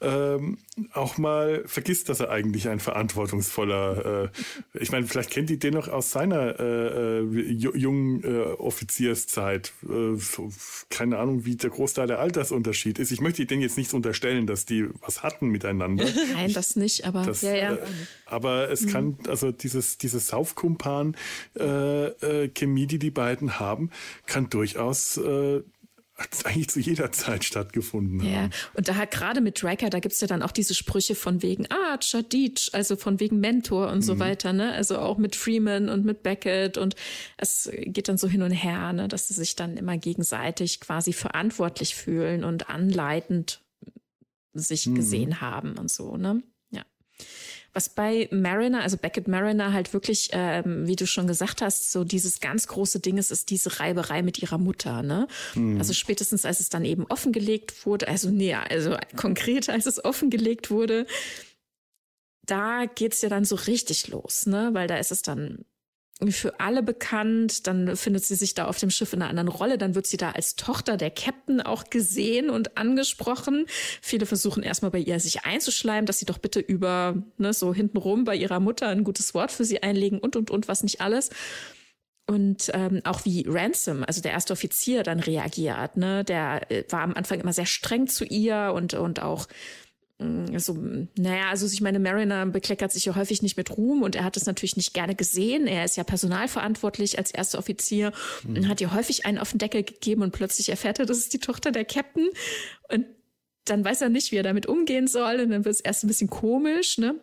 ähm, auch mal vergisst, dass er eigentlich ein verantwortungsvoller, äh, ich meine, vielleicht kennt die den noch aus seiner äh, äh, jungen äh, Offizierszeit. Äh, so, keine Ahnung, wie der Großteil der Altersunterschied ist. Ich möchte denen jetzt nicht unterstellen, dass die was hatten miteinander. Nein, das nicht, aber das, ja, ja. Äh, aber es mhm. kann, also dieses, dieses Saufkumpan äh, äh, Chemie, die die beiden haben, kann durchaus äh, eigentlich zu jeder Zeit stattgefunden haben. Ja, und da hat gerade mit Draker, da gibt's ja dann auch diese Sprüche von wegen, ah, Chadich, also von wegen Mentor und mhm. so weiter, ne? Also auch mit Freeman und mit Beckett und es geht dann so hin und her, ne? Dass sie sich dann immer gegenseitig quasi verantwortlich fühlen und anleitend sich mhm. gesehen haben und so, ne? Was bei Mariner, also Beckett Mariner halt wirklich, ähm, wie du schon gesagt hast, so dieses ganz große Ding ist, ist diese Reiberei mit ihrer Mutter. Ne? Mhm. Also spätestens, als es dann eben offengelegt wurde, also nee, also konkret, als es offengelegt wurde, da geht's ja dann so richtig los, ne? Weil da ist es dann für alle bekannt. Dann findet sie sich da auf dem Schiff in einer anderen Rolle. Dann wird sie da als Tochter der Captain auch gesehen und angesprochen. Viele versuchen erstmal bei ihr sich einzuschleimen, dass sie doch bitte über, ne, so hintenrum bei ihrer Mutter ein gutes Wort für sie einlegen und, und, und, was nicht alles. Und ähm, auch wie Ransom, also der erste Offizier, dann reagiert. Ne? Der äh, war am Anfang immer sehr streng zu ihr und, und auch Mm, so, naja, also ich meine, Mariner bekleckert sich ja häufig nicht mit Ruhm und er hat es natürlich nicht gerne gesehen. Er ist ja personalverantwortlich als erster Offizier mhm. und hat ihr häufig einen auf den Deckel gegeben und plötzlich erfährt er, das ist die Tochter der Captain und dann weiß er nicht, wie er damit umgehen soll und dann wird es erst ein bisschen komisch, ne?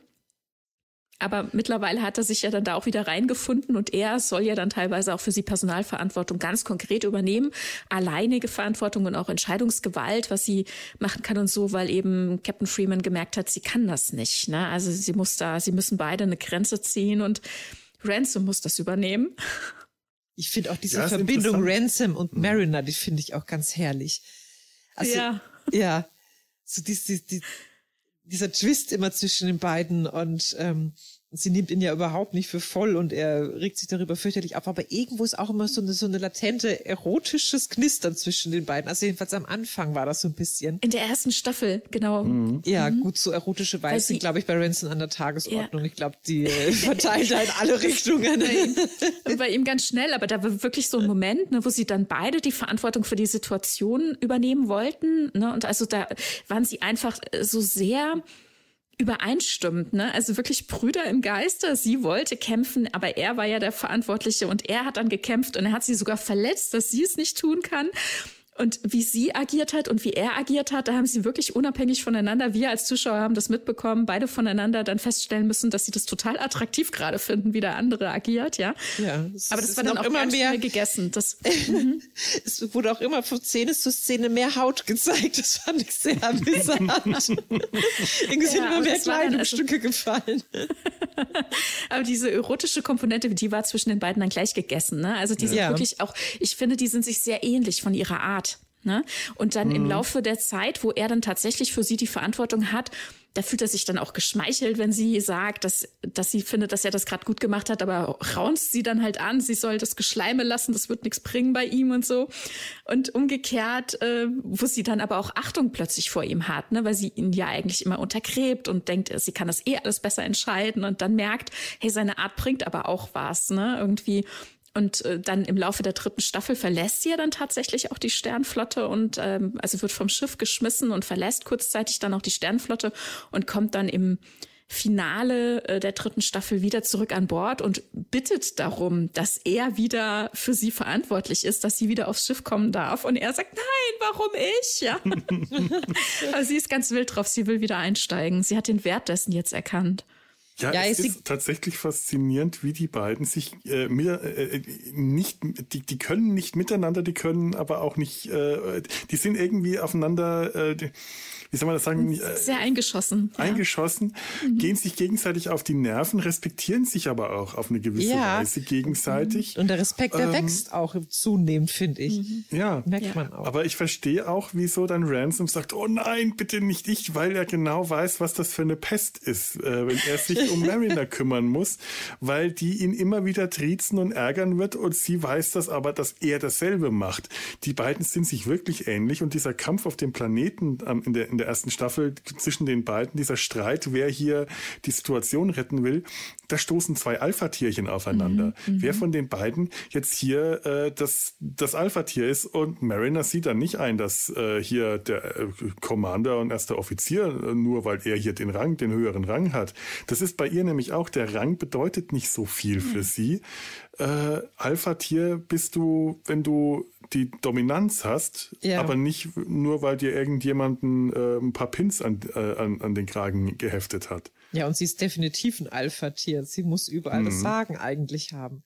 Aber mittlerweile hat er sich ja dann da auch wieder reingefunden und er soll ja dann teilweise auch für sie Personalverantwortung ganz konkret übernehmen, alleinige Verantwortung und auch Entscheidungsgewalt, was sie machen kann und so, weil eben Captain Freeman gemerkt hat, sie kann das nicht. Ne? Also sie muss da, sie müssen beide eine Grenze ziehen und Ransom muss das übernehmen. Ich finde auch diese ja, Verbindung Ransom und mhm. Mariner, die finde ich auch ganz herrlich. Also, ja. Ja. So die, die, die, dieser Twist immer zwischen den beiden und ähm, sie nimmt ihn ja überhaupt nicht für voll und er regt sich darüber fürchterlich auf. Aber irgendwo ist auch immer so eine, so eine latente erotisches Knistern zwischen den beiden. Also jedenfalls am Anfang war das so ein bisschen. In der ersten Staffel, genau. Mhm. Ja, mhm. gut, so erotische Weise sind, glaube ich, bei Ransom an der Tagesordnung. Ja. Ich glaube, die äh, verteilt in alle Richtungen. Bei ihm, bei ihm ganz schnell, aber da war wirklich so ein Moment, ne, wo sie dann beide die Verantwortung für die Situation übernehmen wollten. Ne? Und also da waren sie einfach so sehr übereinstimmt, ne? Also wirklich Brüder im Geiste. Sie wollte kämpfen, aber er war ja der Verantwortliche und er hat dann gekämpft und er hat sie sogar verletzt, dass sie es nicht tun kann. Und wie sie agiert hat und wie er agiert hat, da haben sie wirklich unabhängig voneinander, wir als Zuschauer haben das mitbekommen, beide voneinander dann feststellen müssen, dass sie das total attraktiv gerade finden, wie der andere agiert, ja. Ja. Aber das war dann auch immer mehr gegessen. Das, mhm. es wurde auch immer von Szene zu Szene mehr Haut gezeigt. Das fand ich sehr amüsant. Irgendwie sind ja, immer mehr Kleidungsstücke also, gefallen. aber diese erotische Komponente, die war zwischen den beiden dann gleich gegessen, ne? Also die sind ja. wirklich auch, ich finde, die sind sich sehr ähnlich von ihrer Art. Ne? Und dann mhm. im Laufe der Zeit, wo er dann tatsächlich für sie die Verantwortung hat, da fühlt er sich dann auch geschmeichelt, wenn sie sagt, dass, dass sie findet, dass er das gerade gut gemacht hat, aber raunzt sie dann halt an, sie soll das Geschleime lassen, das wird nichts bringen bei ihm und so. Und umgekehrt, äh, wo sie dann aber auch Achtung plötzlich vor ihm hat, ne, weil sie ihn ja eigentlich immer untergräbt und denkt, sie kann das eh alles besser entscheiden und dann merkt, hey, seine Art bringt aber auch was, ne, irgendwie und äh, dann im Laufe der dritten Staffel verlässt sie ja dann tatsächlich auch die Sternflotte und ähm, also wird vom Schiff geschmissen und verlässt kurzzeitig dann auch die Sternflotte und kommt dann im Finale äh, der dritten Staffel wieder zurück an Bord und bittet darum, dass er wieder für sie verantwortlich ist, dass sie wieder aufs Schiff kommen darf. Und er sagt, nein, warum ich? Ja. Aber sie ist ganz wild drauf, sie will wieder einsteigen. Sie hat den Wert dessen jetzt erkannt. Ja, ja es ist tatsächlich faszinierend, wie die beiden sich äh, mit, äh, nicht, die, die können nicht miteinander, die können aber auch nicht, äh, die sind irgendwie aufeinander, äh, die, wie soll man das sagen? Sehr eingeschossen. Eingeschossen, ja. Mhm. gehen sich gegenseitig auf die Nerven, respektieren sich aber auch auf eine gewisse ja. Weise gegenseitig. Und der Respekt, der ähm, wächst auch zunehmend, finde ich. Mhm. Ja. Merkt man auch. Aber ich verstehe auch, wieso dann Ransom sagt, oh nein, bitte nicht ich, weil er genau weiß, was das für eine Pest ist, äh, wenn er sich um Mariner kümmern muss, weil die ihn immer wieder triezen und ärgern wird und sie weiß das aber, dass er dasselbe macht. Die beiden sind sich wirklich ähnlich und dieser Kampf auf dem Planeten ähm, in der, in der ersten Staffel zwischen den beiden, dieser Streit, wer hier die Situation retten will, da stoßen zwei Alpha-Tierchen aufeinander. Mhm, mhm, wer von den beiden jetzt hier äh, das, das Alpha-Tier ist und Mariner sieht dann nicht ein, dass äh, hier der äh, Commander und erster Offizier, äh, nur weil er hier den Rang, den höheren Rang hat, das ist bei ihr nämlich auch. Der Rang bedeutet nicht so viel für mhm. sie. Äh, Alpha-Tier bist du, wenn du die Dominanz hast, ja. aber nicht nur, weil dir irgendjemanden äh, ein paar Pins an, äh, an, an den Kragen geheftet hat. Ja, und sie ist definitiv ein Alpha-Tier. Sie muss überall mhm. das Sagen eigentlich haben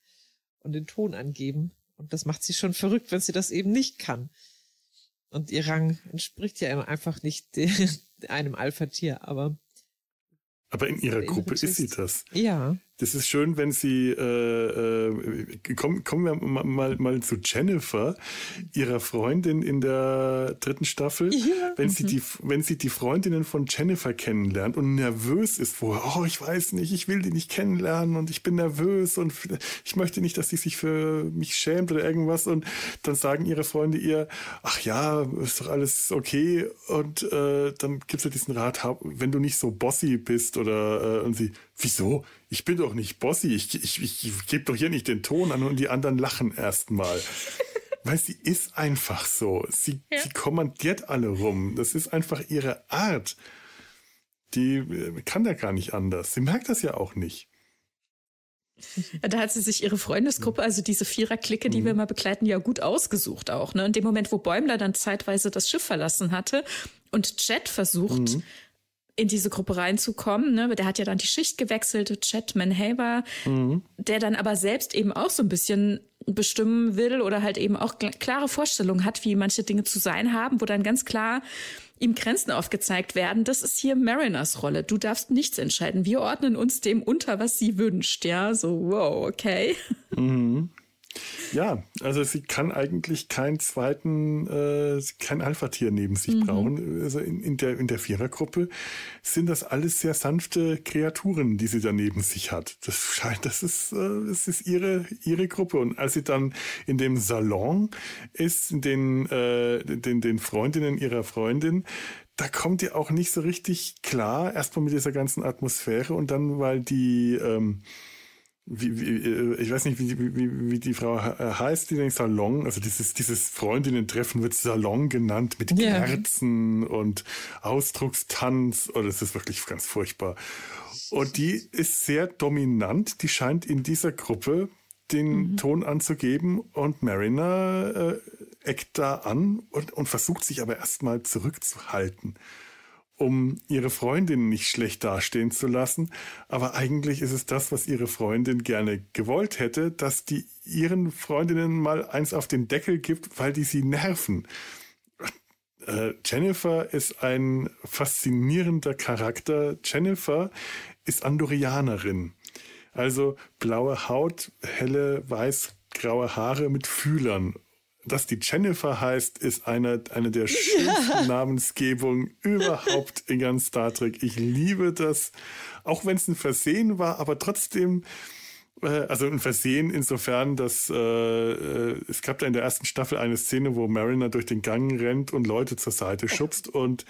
und den Ton angeben. Und das macht sie schon verrückt, wenn sie das eben nicht kann. Und ihr Rang entspricht ja einfach nicht einem Alpha-Tier, aber. Aber in ihrer Gruppe ist sie das. Ja. Das ist schön, wenn sie, äh, äh, kommen, kommen wir mal, mal, mal zu Jennifer, ihrer Freundin in der dritten Staffel. Ja. Wenn, mhm. sie die, wenn sie die Freundinnen von Jennifer kennenlernt und nervös ist vorher, oh, ich weiß nicht, ich will die nicht kennenlernen und ich bin nervös und ich möchte nicht, dass sie sich für mich schämt oder irgendwas. Und dann sagen ihre Freunde ihr, ach ja, ist doch alles okay. Und äh, dann gibt es ja diesen Rat, wenn du nicht so bossy bist oder äh, und sie, wieso? Ich bin doch nicht bossy, ich, ich, ich, ich gebe doch hier nicht den Ton an und die anderen lachen erstmal. Weil sie ist einfach so. Sie, ja. sie kommandiert alle rum. Das ist einfach ihre Art. Die äh, kann da gar nicht anders. Sie merkt das ja auch nicht. Da hat sie sich ihre Freundesgruppe, also diese Vierer-Clique, die mhm. wir mal begleiten, ja gut ausgesucht auch. Ne? In dem Moment, wo Bäumler dann zeitweise das Schiff verlassen hatte und Jet versucht, mhm in diese Gruppe reinzukommen. Ne? Der hat ja dann die Schicht gewechselt, Chet Manhaver, mhm. der dann aber selbst eben auch so ein bisschen bestimmen will oder halt eben auch klare Vorstellungen hat, wie manche Dinge zu sein haben, wo dann ganz klar ihm Grenzen aufgezeigt werden. Das ist hier Mariners Rolle. Du darfst nichts entscheiden. Wir ordnen uns dem unter, was sie wünscht. Ja, so, wow, okay. Mhm. Ja, also sie kann eigentlich keinen zweiten, äh, kein Alpha-Tier neben sich mhm. brauchen. Also in, in, der, in der Vierergruppe sind das alles sehr sanfte Kreaturen, die sie da neben sich hat. Das scheint, das ist, äh, das ist ihre, ihre Gruppe. Und als sie dann in dem Salon ist, den, äh, den, den Freundinnen ihrer Freundin, da kommt ihr auch nicht so richtig klar, erstmal mit dieser ganzen Atmosphäre und dann, weil die, ähm, wie, wie, äh, ich weiß nicht, wie, wie, wie die Frau äh, heißt, die den Salon, also dieses, dieses Freundinnen-Treffen wird Salon genannt mit yeah. Kerzen und Ausdruckstanz. Oh, das ist wirklich ganz furchtbar. Und die ist sehr dominant. Die scheint in dieser Gruppe den mhm. Ton anzugeben und Mariner äh, eckt da an und, und versucht sich aber erstmal zurückzuhalten um ihre Freundin nicht schlecht dastehen zu lassen. Aber eigentlich ist es das, was ihre Freundin gerne gewollt hätte, dass die ihren Freundinnen mal eins auf den Deckel gibt, weil die sie nerven. Äh, Jennifer ist ein faszinierender Charakter. Jennifer ist Andorianerin. Also blaue Haut, helle weiß-graue Haare mit Fühlern dass die Jennifer heißt, ist eine, eine der schönsten. Namensgebungen überhaupt in ganz Star Trek. Ich liebe das, auch wenn es ein Versehen war, aber trotzdem, äh, also ein Versehen insofern, dass äh, äh, es gab da in der ersten Staffel eine Szene, wo Mariner durch den Gang rennt und Leute zur Seite schubst und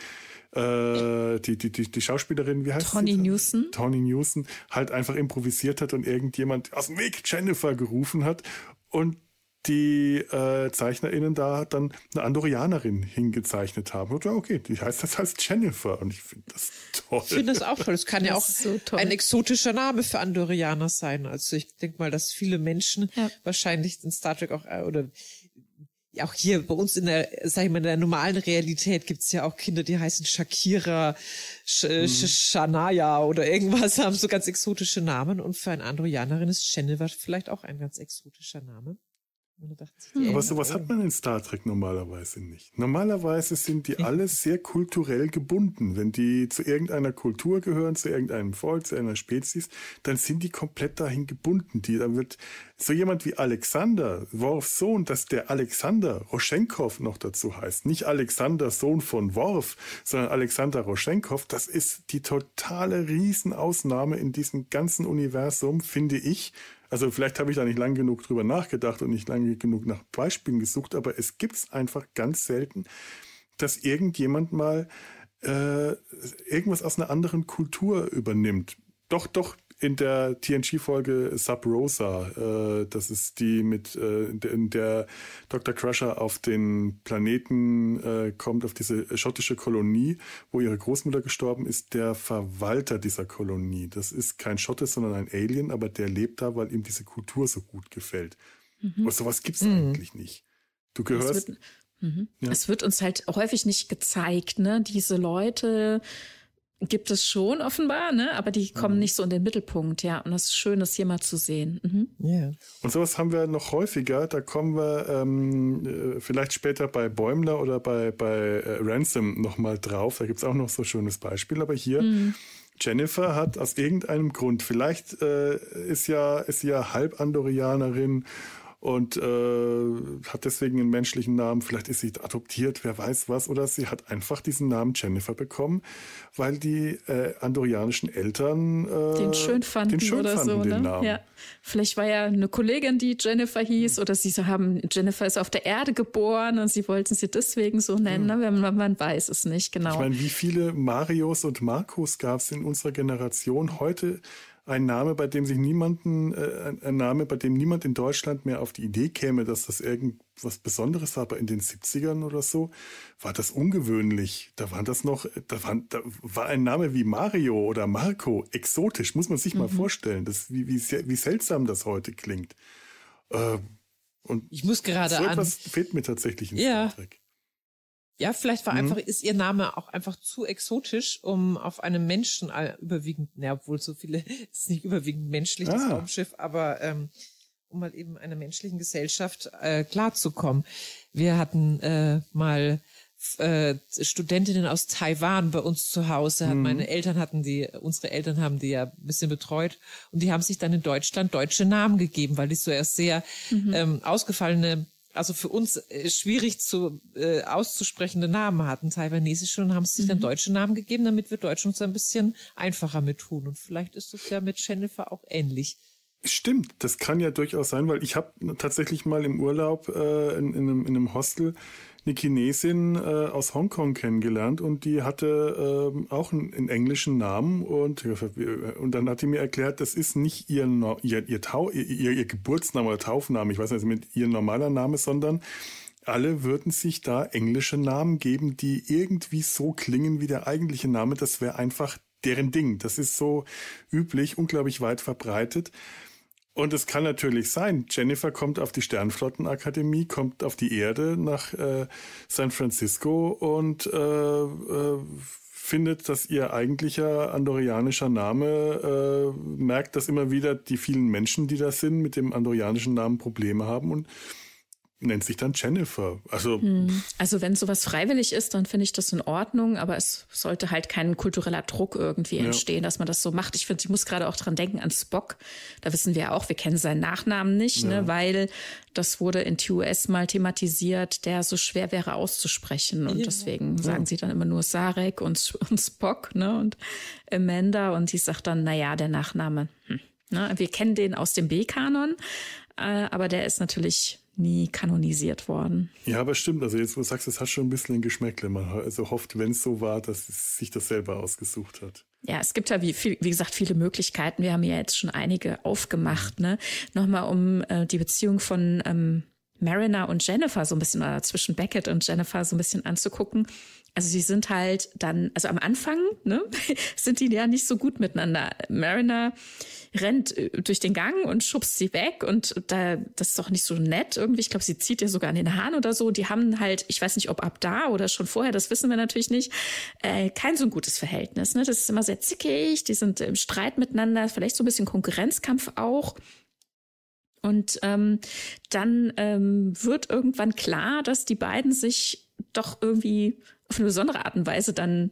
äh, die, die, die, die Schauspielerin, wie heißt Tony sie? Newson. Tony Newson halt einfach improvisiert hat und irgendjemand aus dem Weg Jennifer gerufen hat und die äh, ZeichnerInnen da dann eine Andorianerin hingezeichnet haben. Und ja, okay, die heißt das heißt Jennifer und ich finde das toll. Ich finde das auch toll. Es kann das ja auch so ein exotischer Name für Andorianer sein. Also ich denke mal, dass viele Menschen ja. wahrscheinlich in Star Trek auch äh, oder auch hier bei uns in der, sag ich mal, in der normalen Realität gibt's ja auch Kinder, die heißen Shakira, Sh mhm. Shania oder irgendwas, haben so ganz exotische Namen. Und für eine Andorianerin ist Jennifer vielleicht auch ein ganz exotischer Name. Aber sowas hat man in Star Trek normalerweise nicht. Normalerweise sind die alle sehr kulturell gebunden. Wenn die zu irgendeiner Kultur gehören, zu irgendeinem Volk, zu einer Spezies, dann sind die komplett dahin gebunden. Die, dann wird so jemand wie Alexander, Worfs Sohn, dass der Alexander Roschenkov noch dazu heißt. Nicht Alexander, Sohn von Worf, sondern Alexander Roschenkov. Das ist die totale Riesenausnahme in diesem ganzen Universum, finde ich. Also vielleicht habe ich da nicht lang genug drüber nachgedacht und nicht lange genug nach Beispielen gesucht, aber es gibt es einfach ganz selten, dass irgendjemand mal äh, irgendwas aus einer anderen Kultur übernimmt. Doch, doch, in der TNG-Folge Sub Rosa. Äh, das ist die mit, äh, in der Dr. Crusher auf den Planeten äh, kommt, auf diese schottische Kolonie, wo ihre Großmutter gestorben ist, der Verwalter dieser Kolonie. Das ist kein Schotte, sondern ein Alien, aber der lebt da, weil ihm diese Kultur so gut gefällt. Mhm. Aber sowas gibt's mhm. eigentlich nicht. Du gehörst. Es wird, mhm. ja. es wird uns halt häufig nicht gezeigt, ne? Diese Leute, gibt es schon offenbar, ne? aber die kommen mhm. nicht so in den Mittelpunkt, ja. Und das ist schön, das hier mal zu sehen. Mhm. Yeah. Und sowas haben wir noch häufiger. Da kommen wir ähm, äh, vielleicht später bei Bäumler oder bei, bei äh, Ransom nochmal drauf. Da gibt es auch noch so ein schönes Beispiel. Aber hier, mhm. Jennifer hat aus irgendeinem Grund, vielleicht äh, ist ja, ist ja Halbandorianerin und äh, hat deswegen einen menschlichen Namen. Vielleicht ist sie adoptiert, wer weiß was. Oder sie hat einfach diesen Namen Jennifer bekommen, weil die äh, andorianischen Eltern äh, den schön fanden den schön oder fanden, so. Den ne? Namen. Ja. Vielleicht war ja eine Kollegin, die Jennifer hieß, oder sie haben Jennifer ist auf der Erde geboren und sie wollten sie deswegen so nennen. Mhm. Ne? Man, man, weiß es nicht genau. Ich meine, wie viele Marios und Marcos gab es in unserer Generation heute? Ein Name, bei dem sich niemanden, äh, ein Name, bei dem niemand in Deutschland mehr auf die Idee käme, dass das irgendwas Besonderes war, aber in den 70ern oder so, war das ungewöhnlich. Da war das noch, da, waren, da war ein Name wie Mario oder Marco exotisch, muss man sich mhm. mal vorstellen. Das, wie, wie, wie seltsam das heute klingt. Äh, und ich muss gerade so etwas fehlt mir tatsächlich in ja. Star Trek. Ja, vielleicht war mhm. einfach, ist ihr Name auch einfach zu exotisch, um auf einem Menschen überwiegend, na, obwohl so viele, ist nicht überwiegend menschlich, das ah. Raumschiff, aber ähm, um mal eben einer menschlichen Gesellschaft äh, klarzukommen. Wir hatten äh, mal äh, Studentinnen aus Taiwan bei uns zu Hause. Mhm. Meine Eltern hatten die, unsere Eltern haben die ja ein bisschen betreut und die haben sich dann in Deutschland deutsche Namen gegeben, weil die so erst sehr mhm. ähm, ausgefallene also für uns äh, schwierig zu äh, auszusprechende Namen hatten, taiwanesische, und haben sich mhm. dann deutsche Namen gegeben, damit wir Deutschen uns ein bisschen einfacher mit tun. Und vielleicht ist es ja mit Jennifer auch ähnlich. Stimmt, das kann ja durchaus sein, weil ich habe tatsächlich mal im Urlaub äh, in, in, einem, in einem Hostel eine Chinesin äh, aus Hongkong kennengelernt und die hatte äh, auch einen, einen, englischen Namen und, und dann hat die mir erklärt, das ist nicht ihr, ihr, ihr, Tau, ihr, ihr Geburtsname oder Taufname, ich weiß nicht, mit ihr normaler Name, sondern alle würden sich da englische Namen geben, die irgendwie so klingen wie der eigentliche Name. Das wäre einfach deren Ding. Das ist so üblich, unglaublich weit verbreitet. Und es kann natürlich sein, Jennifer kommt auf die Sternflottenakademie, kommt auf die Erde nach äh, San Francisco und äh, äh, findet, dass ihr eigentlicher andorianischer Name äh, merkt, dass immer wieder die vielen Menschen, die da sind, mit dem andorianischen Namen Probleme haben und nennt sich dann Jennifer. Also, hm. also wenn sowas freiwillig ist, dann finde ich das in Ordnung, aber es sollte halt kein kultureller Druck irgendwie ja. entstehen, dass man das so macht. Ich finde, ich muss gerade auch dran denken an Spock. Da wissen wir auch, wir kennen seinen Nachnamen nicht, ne, ja. ne, weil das wurde in TUS mal thematisiert, der so schwer wäre auszusprechen. Und ja. deswegen sagen sie dann immer nur Sarek und, und Spock, ne, und Amanda. Und die sagt dann, na ja, der Nachname. Hm. Ne, wir kennen den aus dem B-Kanon, äh, aber der ist natürlich nie kanonisiert worden. Ja, aber stimmt. Also jetzt, wo du sagst, es hat schon ein bisschen ein Geschmäckle. Man also hofft, wenn es so war, dass es sich das selber ausgesucht hat. Ja, es gibt ja, wie, viel, wie gesagt, viele Möglichkeiten. Wir haben ja jetzt schon einige aufgemacht. Ne? Nochmal, um äh, die Beziehung von ähm, Mariner und Jennifer so ein bisschen, oder zwischen Beckett und Jennifer so ein bisschen anzugucken. Also sie sind halt dann, also am Anfang, ne, sind die ja nicht so gut miteinander. Mariner rennt äh, durch den Gang und schubst sie weg und da, das ist doch nicht so nett irgendwie. Ich glaube, sie zieht ihr sogar an den Haaren oder so. Die haben halt, ich weiß nicht, ob ab da oder schon vorher, das wissen wir natürlich nicht, äh, kein so ein gutes Verhältnis. Ne? Das ist immer sehr zickig, die sind im Streit miteinander, vielleicht so ein bisschen Konkurrenzkampf auch. Und ähm, dann ähm, wird irgendwann klar, dass die beiden sich doch irgendwie auf eine besondere Art und Weise dann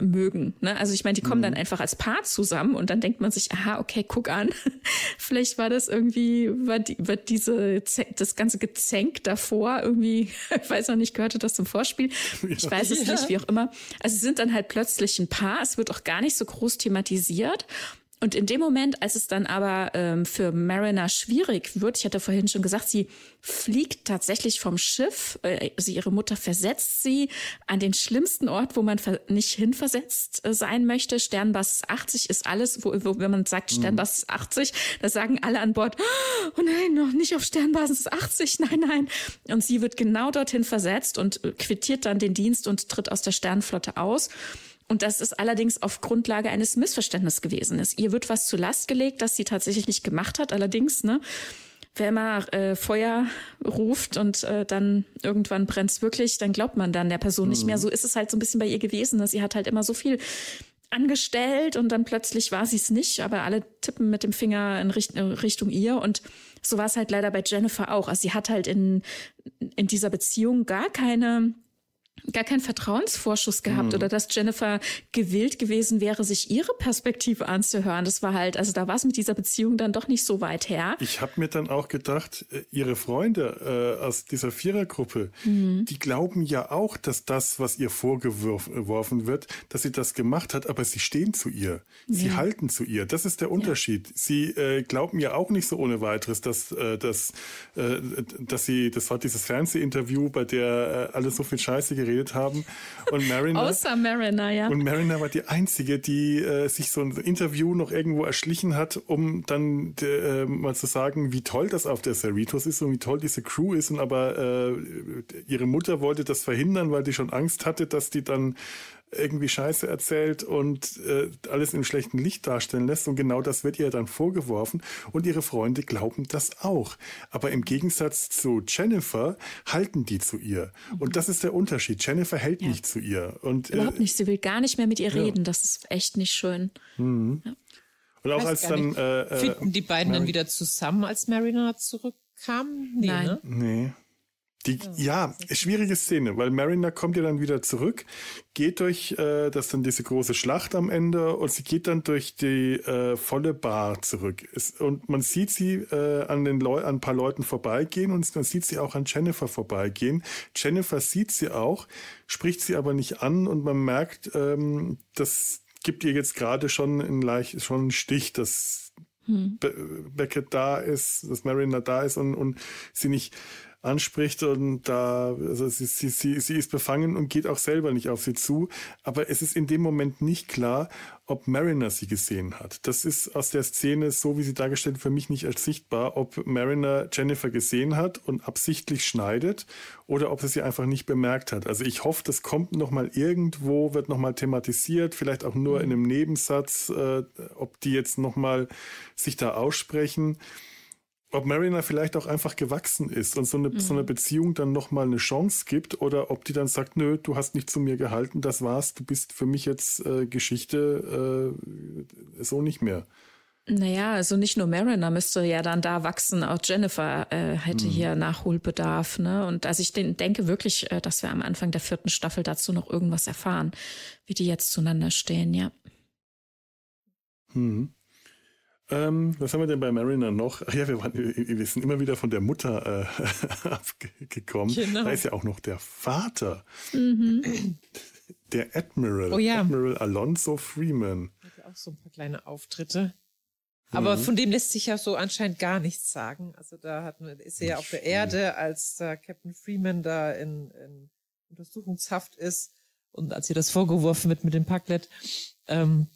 mögen. Ne? Also ich meine, die kommen mhm. dann einfach als Paar zusammen und dann denkt man sich, aha, okay, guck an. Vielleicht war das irgendwie, war, die, war diese, das ganze Gezänk davor irgendwie, ich weiß noch nicht, gehörte das zum Vorspiel. Ich weiß es ja. nicht, wie auch immer. Also sie sind dann halt plötzlich ein Paar. Es wird auch gar nicht so groß thematisiert. Und in dem Moment, als es dann aber ähm, für Mariner schwierig wird, ich hatte vorhin schon gesagt, sie fliegt tatsächlich vom Schiff, äh, also ihre Mutter versetzt sie an den schlimmsten Ort, wo man nicht hinversetzt äh, sein möchte. Sternbasis 80 ist alles, wo, wo wenn man sagt mhm. Sternbasis 80, da sagen alle an Bord, oh nein, noch nicht auf Sternbasis 80, nein, nein. Und sie wird genau dorthin versetzt und äh, quittiert dann den Dienst und tritt aus der Sternflotte aus. Und das ist allerdings auf Grundlage eines Missverständnisses gewesen ist. Ihr wird was zu Last gelegt, das sie tatsächlich nicht gemacht hat. Allerdings, ne, wer immer äh, Feuer ruft und äh, dann irgendwann brennt's wirklich, dann glaubt man dann der Person mhm. nicht mehr. Mhm. So ist es halt so ein bisschen bei ihr gewesen. Dass sie hat halt immer so viel angestellt und dann plötzlich war sie es nicht, aber alle tippen mit dem Finger in Richtung ihr und so war es halt leider bei Jennifer auch. Also sie hat halt in, in dieser Beziehung gar keine gar keinen Vertrauensvorschuss gehabt mhm. oder dass Jennifer gewillt gewesen wäre, sich ihre Perspektive anzuhören. Das war halt, also da war es mit dieser Beziehung dann doch nicht so weit her. Ich habe mir dann auch gedacht, äh, ihre Freunde äh, aus dieser Vierergruppe, mhm. die glauben ja auch, dass das, was ihr vorgeworfen wird, dass sie das gemacht hat, aber sie stehen zu ihr. Sie ja. halten zu ihr. Das ist der Unterschied. Ja. Sie äh, glauben ja auch nicht so ohne weiteres, dass, äh, dass, äh, dass sie, das war dieses Fernsehinterview, bei der äh, alle so viel Scheiße geredet geredet haben. Und Mariner, Außer Mariner, ja. Und Mariner war die einzige, die äh, sich so ein Interview noch irgendwo erschlichen hat, um dann äh, mal zu sagen, wie toll das auf der Cerritos ist und wie toll diese Crew ist. Und aber äh, ihre Mutter wollte das verhindern, weil die schon Angst hatte, dass die dann irgendwie Scheiße erzählt und äh, alles im schlechten Licht darstellen lässt. Und genau das wird ihr dann vorgeworfen. Und ihre Freunde glauben das auch. Aber im Gegensatz zu Jennifer halten die zu ihr. Und das ist der Unterschied. Jennifer hält ja. nicht zu ihr. Und, äh, Überhaupt nicht. Sie will gar nicht mehr mit ihr reden. Ja. Das ist echt nicht schön. Mhm. Ja. Und auch als dann. Äh, äh, Finden die beiden Mary dann wieder zusammen, als Mariner zurückkam? Nee, Nein. Ne? Nee. Die, ja, schwierige Szene, weil Mariner kommt ja dann wieder zurück, geht durch, äh, das ist dann diese große Schlacht am Ende und sie geht dann durch die äh, volle Bar zurück. Es, und man sieht sie äh, an den Leu an ein paar Leuten vorbeigehen und man sieht sie auch an Jennifer vorbeigehen. Jennifer sieht sie auch, spricht sie aber nicht an und man merkt, ähm, das gibt ihr jetzt gerade schon einen leicht, schon einen Stich, dass hm. Be Beckett da ist, dass Mariner da ist und, und sie nicht anspricht und da, also sie, sie, sie, sie ist befangen und geht auch selber nicht auf sie zu. Aber es ist in dem Moment nicht klar, ob Mariner sie gesehen hat. Das ist aus der Szene, so wie sie dargestellt, für mich nicht als sichtbar, ob Mariner Jennifer gesehen hat und absichtlich schneidet oder ob sie sie einfach nicht bemerkt hat. Also ich hoffe, das kommt nochmal irgendwo, wird nochmal thematisiert, vielleicht auch nur in einem Nebensatz, äh, ob die jetzt nochmal sich da aussprechen ob Mariner vielleicht auch einfach gewachsen ist und so eine, mhm. so eine mhm. Beziehung dann nochmal eine Chance gibt oder ob die dann sagt, nö, du hast nicht zu mir gehalten, das war's, du bist für mich jetzt äh, Geschichte, äh, so nicht mehr. Naja, also nicht nur Mariner müsste ja dann da wachsen, auch Jennifer äh, hätte mhm. hier Nachholbedarf. Ne? Und also ich denke wirklich, äh, dass wir am Anfang der vierten Staffel dazu noch irgendwas erfahren, wie die jetzt zueinander stehen, ja. Mhm. Ähm, was haben wir denn bei Mariner noch? Ach ja, wir, waren, wir sind immer wieder von der Mutter äh, abgekommen. Genau. Da ist ja auch noch der Vater. Mhm. Der Admiral. Oh ja. Admiral Alonso Freeman. Hat ja auch so ein paar kleine Auftritte. Aber mhm. von dem lässt sich ja so anscheinend gar nichts sagen. Also da hat, ist er ja auf der Erde, als da Captain Freeman da in, in Untersuchungshaft ist und als ihr das vorgeworfen wird mit dem Packlet. Ähm,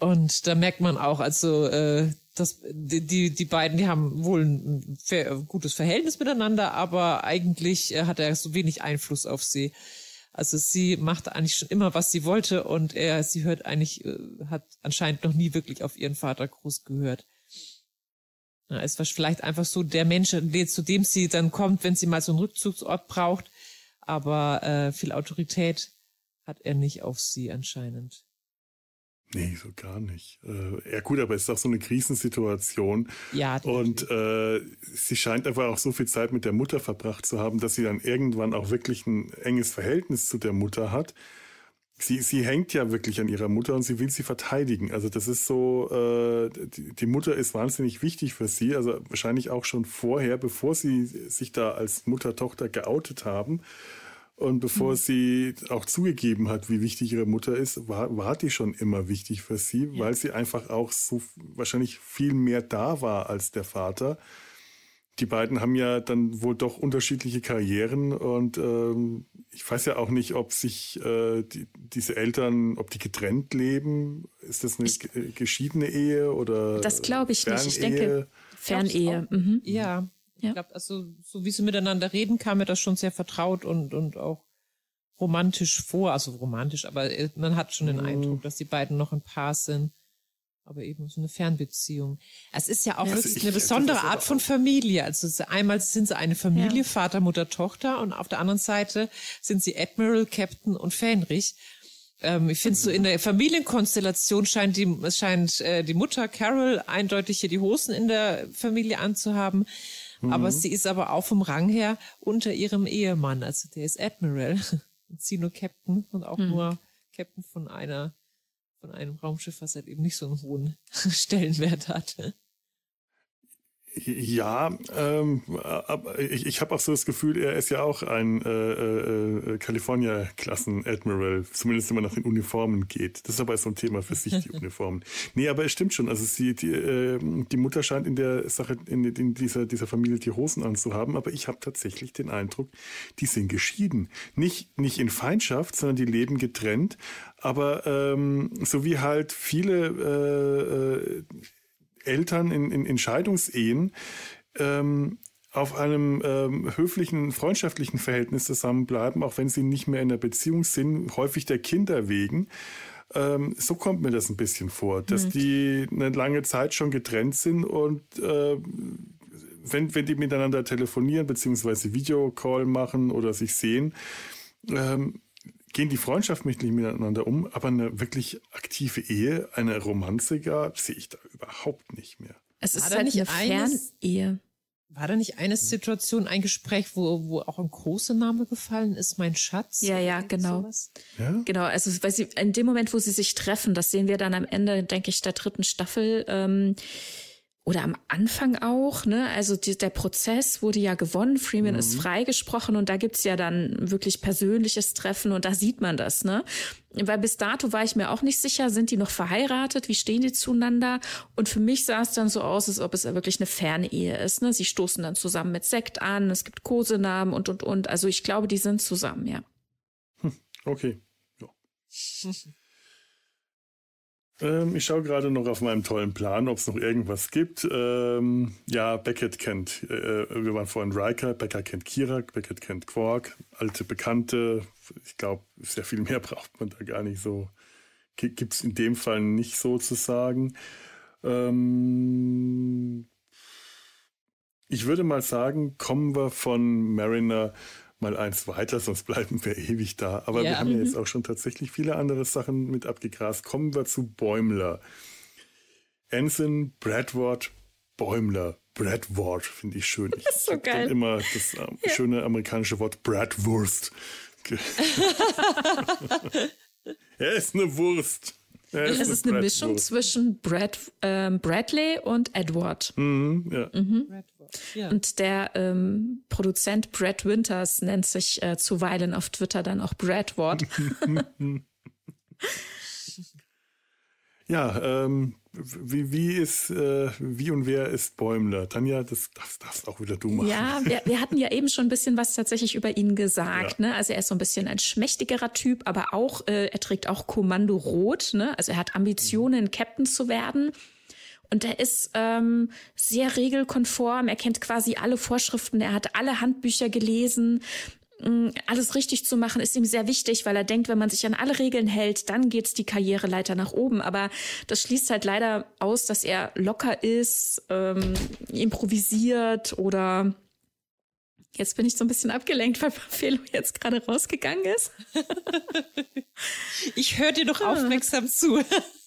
und da merkt man auch, also äh, dass die, die, beiden, die haben wohl ein gutes Verhältnis miteinander, aber eigentlich äh, hat er so wenig Einfluss auf sie. Also sie macht eigentlich schon immer, was sie wollte und er, sie hört eigentlich, äh, hat anscheinend noch nie wirklich auf ihren Vater groß gehört. Ja, es war vielleicht einfach so der Mensch, zu dem sie dann kommt, wenn sie mal so einen Rückzugsort braucht, aber äh, viel Autorität hat er nicht auf sie anscheinend. Nee, so gar nicht. Äh, ja gut, aber es ist auch so eine Krisensituation. Ja. Und äh, sie scheint einfach auch so viel Zeit mit der Mutter verbracht zu haben, dass sie dann irgendwann auch wirklich ein enges Verhältnis zu der Mutter hat. Sie, sie hängt ja wirklich an ihrer Mutter und sie will sie verteidigen. Also das ist so, äh, die, die Mutter ist wahnsinnig wichtig für sie, also wahrscheinlich auch schon vorher, bevor sie sich da als Mutter-Tochter geoutet haben. Und bevor mhm. sie auch zugegeben hat, wie wichtig ihre Mutter ist, war, war die schon immer wichtig für sie, ja. weil sie einfach auch so wahrscheinlich viel mehr da war als der Vater. Die beiden haben ja dann wohl doch unterschiedliche Karrieren und ähm, ich weiß ja auch nicht, ob sich äh, die, diese Eltern, ob die getrennt leben. Ist das eine ich, geschiedene Ehe oder? Das glaube ich Fernehe? nicht. Ich denke Fernehe. Mhm. Ja, ja. Ich glaube, also so wie sie miteinander reden, kam mir das schon sehr vertraut und, und auch romantisch vor. Also romantisch, aber äh, man hat schon den mhm. Eindruck, dass die beiden noch ein Paar sind. Aber eben so eine Fernbeziehung. Es ist ja auch ja, wirklich eine besondere Art von Familie. Also einmal sind sie eine Familie, ja. Vater, Mutter, Tochter, und auf der anderen Seite sind sie Admiral, Captain und Fähnrich. Ähm, ich finde so in der Familienkonstellation scheint die scheint äh, die Mutter Carol eindeutig hier die Hosen in der Familie anzuhaben. Mhm. Aber sie ist aber auch vom Rang her unter ihrem Ehemann. Also der ist Admiral und sie nur Captain und auch mhm. nur Captain von einer von einem Raumschiff, was halt eben nicht so einen hohen Stellenwert hatte. Ja, ähm, ich, ich habe auch so das Gefühl, er ist ja auch ein äh, äh, California-Klassen-Admiral, zumindest wenn man nach den Uniformen geht. Das ist aber so ein Thema für sich, die Uniformen. Nee, aber es stimmt schon. Also sie, die, äh, die Mutter scheint in der Sache, in, in dieser, dieser Familie die Hosen anzuhaben, aber ich habe tatsächlich den Eindruck, die sind geschieden. Nicht, nicht in Feindschaft, sondern die leben getrennt. Aber ähm, so wie halt viele äh, äh, Eltern in, in Entscheidungsehen ähm, auf einem ähm, höflichen, freundschaftlichen Verhältnis zusammenbleiben, auch wenn sie nicht mehr in der Beziehung sind, häufig der Kinder wegen. Ähm, so kommt mir das ein bisschen vor, dass mhm. die eine lange Zeit schon getrennt sind und äh, wenn, wenn die miteinander telefonieren beziehungsweise Videocall machen oder sich sehen, ähm, gehen die freundschaftlich miteinander um, aber eine wirklich aktive Ehe, eine Romanze gab, sehe ich da überhaupt nicht mehr. Es ist halt eine Fernehe. War da nicht eine Situation, ein Gespräch, wo, wo auch ein großer Name gefallen ist, mein Schatz? Ja, ja, genau. Ja? Genau, also weil sie in dem Moment, wo sie sich treffen, das sehen wir dann am Ende, denke ich, der dritten Staffel, ähm, oder am Anfang auch, ne? Also die, der Prozess wurde ja gewonnen, Freeman mhm. ist freigesprochen und da gibt's ja dann wirklich persönliches Treffen und da sieht man das, ne? Weil bis dato war ich mir auch nicht sicher, sind die noch verheiratet, wie stehen die zueinander? Und für mich sah es dann so aus, als ob es wirklich eine Fernehe ist. Ne? Sie stoßen dann zusammen mit Sekt an, es gibt Kosenamen und und und. Also ich glaube, die sind zusammen, ja. Hm, okay. Ja. Ähm, ich schaue gerade noch auf meinem tollen Plan, ob es noch irgendwas gibt. Ähm, ja, Beckett kennt, äh, wir waren vorhin Riker, Becker kennt Kira, Beckett kennt Quark, alte Bekannte. Ich glaube, sehr viel mehr braucht man da gar nicht so. Gibt es in dem Fall nicht so zu sagen. Ähm, ich würde mal sagen, kommen wir von Mariner mal eins weiter, sonst bleiben wir ewig da. Aber ja. wir haben ja jetzt mhm. auch schon tatsächlich viele andere Sachen mit abgegrast. Kommen wir zu Bäumler. Ensign Bradward Bäumler. Bradward finde ich schön. Ich das ist so geil. immer das äh, ja. schöne amerikanische Wort Bradwurst. er ist eine Wurst. Es ist eine Mischung zwischen Brad, ähm, Bradley und Edward. Mhm, ja. Mhm. ja. Und der ähm, Produzent Brad Winters nennt sich äh, zuweilen auf Twitter dann auch Bradward. ja, ähm, wie, wie ist, äh, wie und wer ist Bäumler? Tanja, das darfst, darfst auch wieder du machen. Ja, wir, wir hatten ja eben schon ein bisschen was tatsächlich über ihn gesagt. Ja. Ne? Also er ist so ein bisschen ein schmächtigerer Typ, aber auch, äh, er trägt auch Kommando Rot. Ne? Also er hat Ambitionen, mhm. Captain zu werden. Und er ist ähm, sehr regelkonform. Er kennt quasi alle Vorschriften. Er hat alle Handbücher gelesen. Mm, alles richtig zu machen, ist ihm sehr wichtig, weil er denkt, wenn man sich an alle Regeln hält, dann geht's die Karriereleiter nach oben. Aber das schließt halt leider aus, dass er locker ist, ähm, improvisiert oder Jetzt bin ich so ein bisschen abgelenkt, weil Felo jetzt gerade rausgegangen ist. ich höre dir doch aufmerksam zu.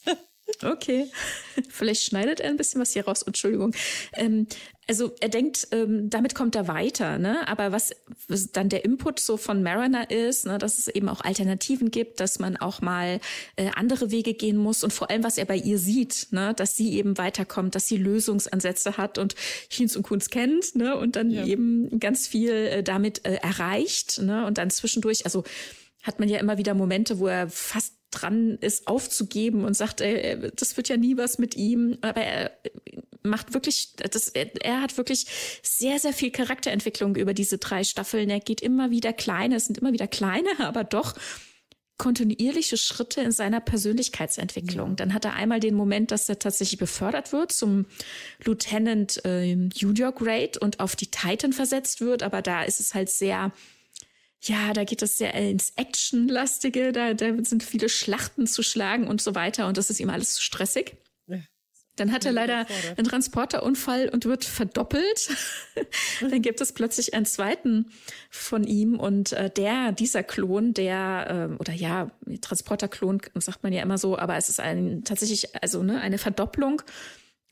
Okay, vielleicht schneidet er ein bisschen was hier raus. Entschuldigung. Ähm, also er denkt, ähm, damit kommt er weiter, ne? Aber was, was dann der Input so von Mariner ist, ne, dass es eben auch Alternativen gibt, dass man auch mal äh, andere Wege gehen muss und vor allem, was er bei ihr sieht, ne, dass sie eben weiterkommt, dass sie Lösungsansätze hat und Hinz und Kunz kennt, ne, und dann ja. eben ganz viel äh, damit äh, erreicht, ne, und dann zwischendurch, also hat man ja immer wieder Momente, wo er fast dran ist, aufzugeben und sagt, ey, das wird ja nie was mit ihm. Aber er macht wirklich, das, er hat wirklich sehr, sehr viel Charakterentwicklung über diese drei Staffeln. Er geht immer wieder kleine, es sind immer wieder kleine, aber doch kontinuierliche Schritte in seiner Persönlichkeitsentwicklung. Dann hat er einmal den Moment, dass er tatsächlich befördert wird zum Lieutenant äh, Junior Grade und auf die Titan versetzt wird, aber da ist es halt sehr ja, da geht es sehr ins Actionlastige, da, da sind viele Schlachten zu schlagen und so weiter und das ist ihm alles zu stressig. Dann hat er leider einen Transporterunfall und wird verdoppelt. Dann gibt es plötzlich einen zweiten von ihm und äh, der, dieser Klon, der, äh, oder ja, Transporterklon sagt man ja immer so, aber es ist ein tatsächlich, also ne, eine Verdopplung.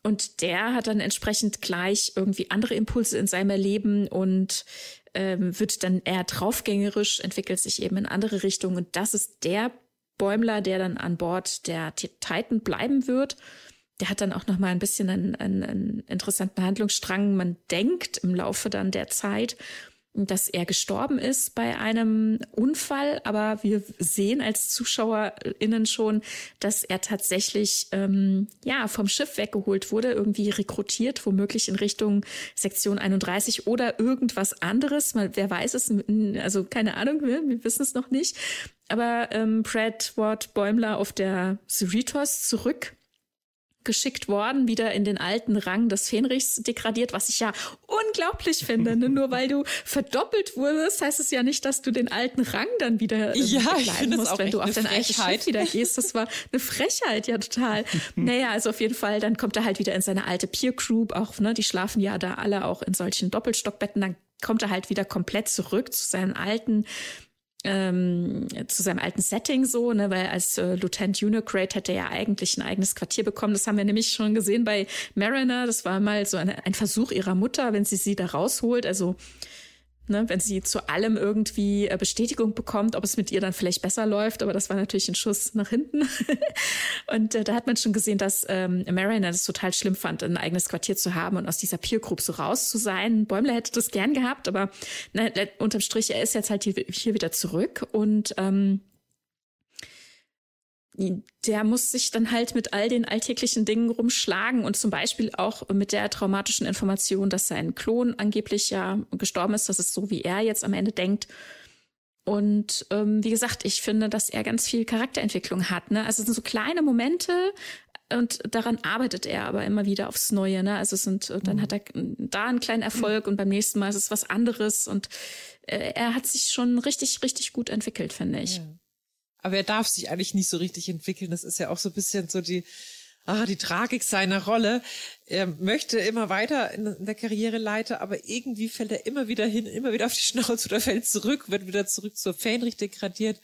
Und der hat dann entsprechend gleich irgendwie andere Impulse in seinem Leben und ähm, wird dann eher draufgängerisch, entwickelt sich eben in andere Richtungen. Und das ist der Bäumler, der dann an Bord der Titan bleiben wird. Der hat dann auch noch mal ein bisschen einen, einen, einen interessanten Handlungsstrang. Man denkt im Laufe dann der Zeit, dass er gestorben ist bei einem Unfall, aber wir sehen als ZuschauerInnen schon, dass er tatsächlich ähm, ja vom Schiff weggeholt wurde, irgendwie rekrutiert, womöglich in Richtung Sektion 31 oder irgendwas anderes. Man, wer weiß es, also keine Ahnung, wir, wir wissen es noch nicht. Aber ähm, Brad Ward Bäumler auf der Cerritos zurück geschickt worden, wieder in den alten Rang des Fenrichs degradiert, was ich ja unglaublich finde. Ne? Nur weil du verdoppelt wurdest, heißt es ja nicht, dass du den alten Rang dann wieder ähm, ja, ich musst, wenn du auf dein eigenes Schiff wieder gehst. Das war eine Frechheit, ja total. naja, also auf jeden Fall, dann kommt er halt wieder in seine alte Peer Group, auch, ne, die schlafen ja da alle auch in solchen Doppelstockbetten, dann kommt er halt wieder komplett zurück zu seinen alten ähm, zu seinem alten Setting so, ne, weil als äh, Lieutenant Junior Grade hätte er ja eigentlich ein eigenes Quartier bekommen. Das haben wir nämlich schon gesehen bei Mariner. Das war mal so eine, ein Versuch ihrer Mutter, wenn sie sie da rausholt. Also ne, wenn sie zu allem irgendwie äh, Bestätigung bekommt, ob es mit ihr dann vielleicht besser läuft. Aber das war natürlich ein Schuss nach hinten. und äh, da hat man schon gesehen, dass ähm, Mariner das total schlimm fand, ein eigenes Quartier zu haben und aus dieser Peer Group so raus zu sein. Bäumler hätte das gern gehabt, aber ne, unterm Strich, er ist jetzt halt hier, hier wieder zurück und ähm, der muss sich dann halt mit all den alltäglichen Dingen rumschlagen und zum Beispiel auch mit der traumatischen Information, dass sein Klon angeblich ja gestorben ist. Das ist so, wie er jetzt am Ende denkt. Und ähm, wie gesagt, ich finde, dass er ganz viel Charakterentwicklung hat. Ne? Also es sind so kleine Momente und daran arbeitet er aber immer wieder aufs Neue. Ne? Also es sind, dann mhm. hat er da einen kleinen Erfolg und beim nächsten Mal ist es was anderes. Und äh, er hat sich schon richtig, richtig gut entwickelt, finde ich. Ja. Aber er darf sich eigentlich nicht so richtig entwickeln. Das ist ja auch so ein bisschen so die, ah, die Tragik seiner Rolle. Er möchte immer weiter in der Karriere leiten, aber irgendwie fällt er immer wieder hin, immer wieder auf die Schnauze oder fällt zurück, wird wieder zurück zur Fähnrich degradiert.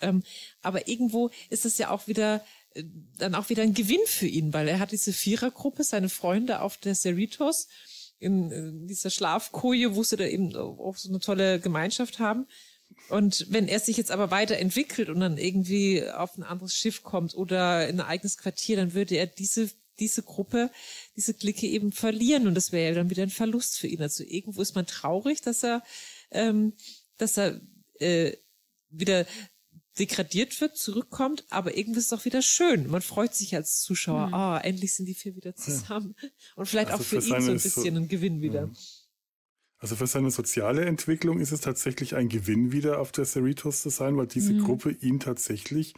Ähm, aber irgendwo ist es ja auch wieder äh, dann auch wieder ein Gewinn für ihn, weil er hat diese Vierergruppe, seine Freunde auf der Cerritos, in, in dieser Schlafkoje, wo sie da eben auch so eine tolle Gemeinschaft haben. Und wenn er sich jetzt aber weiterentwickelt und dann irgendwie auf ein anderes Schiff kommt oder in ein eigenes Quartier, dann würde er diese diese Gruppe, diese Clique eben verlieren und das wäre ja dann wieder ein Verlust für ihn. Also irgendwo ist man traurig, dass er, ähm, dass er äh, wieder degradiert wird, zurückkommt, aber irgendwie ist es auch wieder schön. Man freut sich als Zuschauer, mhm. ah, endlich sind die vier wieder zusammen. Ja. Und vielleicht also auch für, für ihn so ein bisschen so, ein Gewinn wieder. Ja. Also für seine soziale Entwicklung ist es tatsächlich ein Gewinn, wieder auf der Cerritos zu sein, weil diese mhm. Gruppe ihn tatsächlich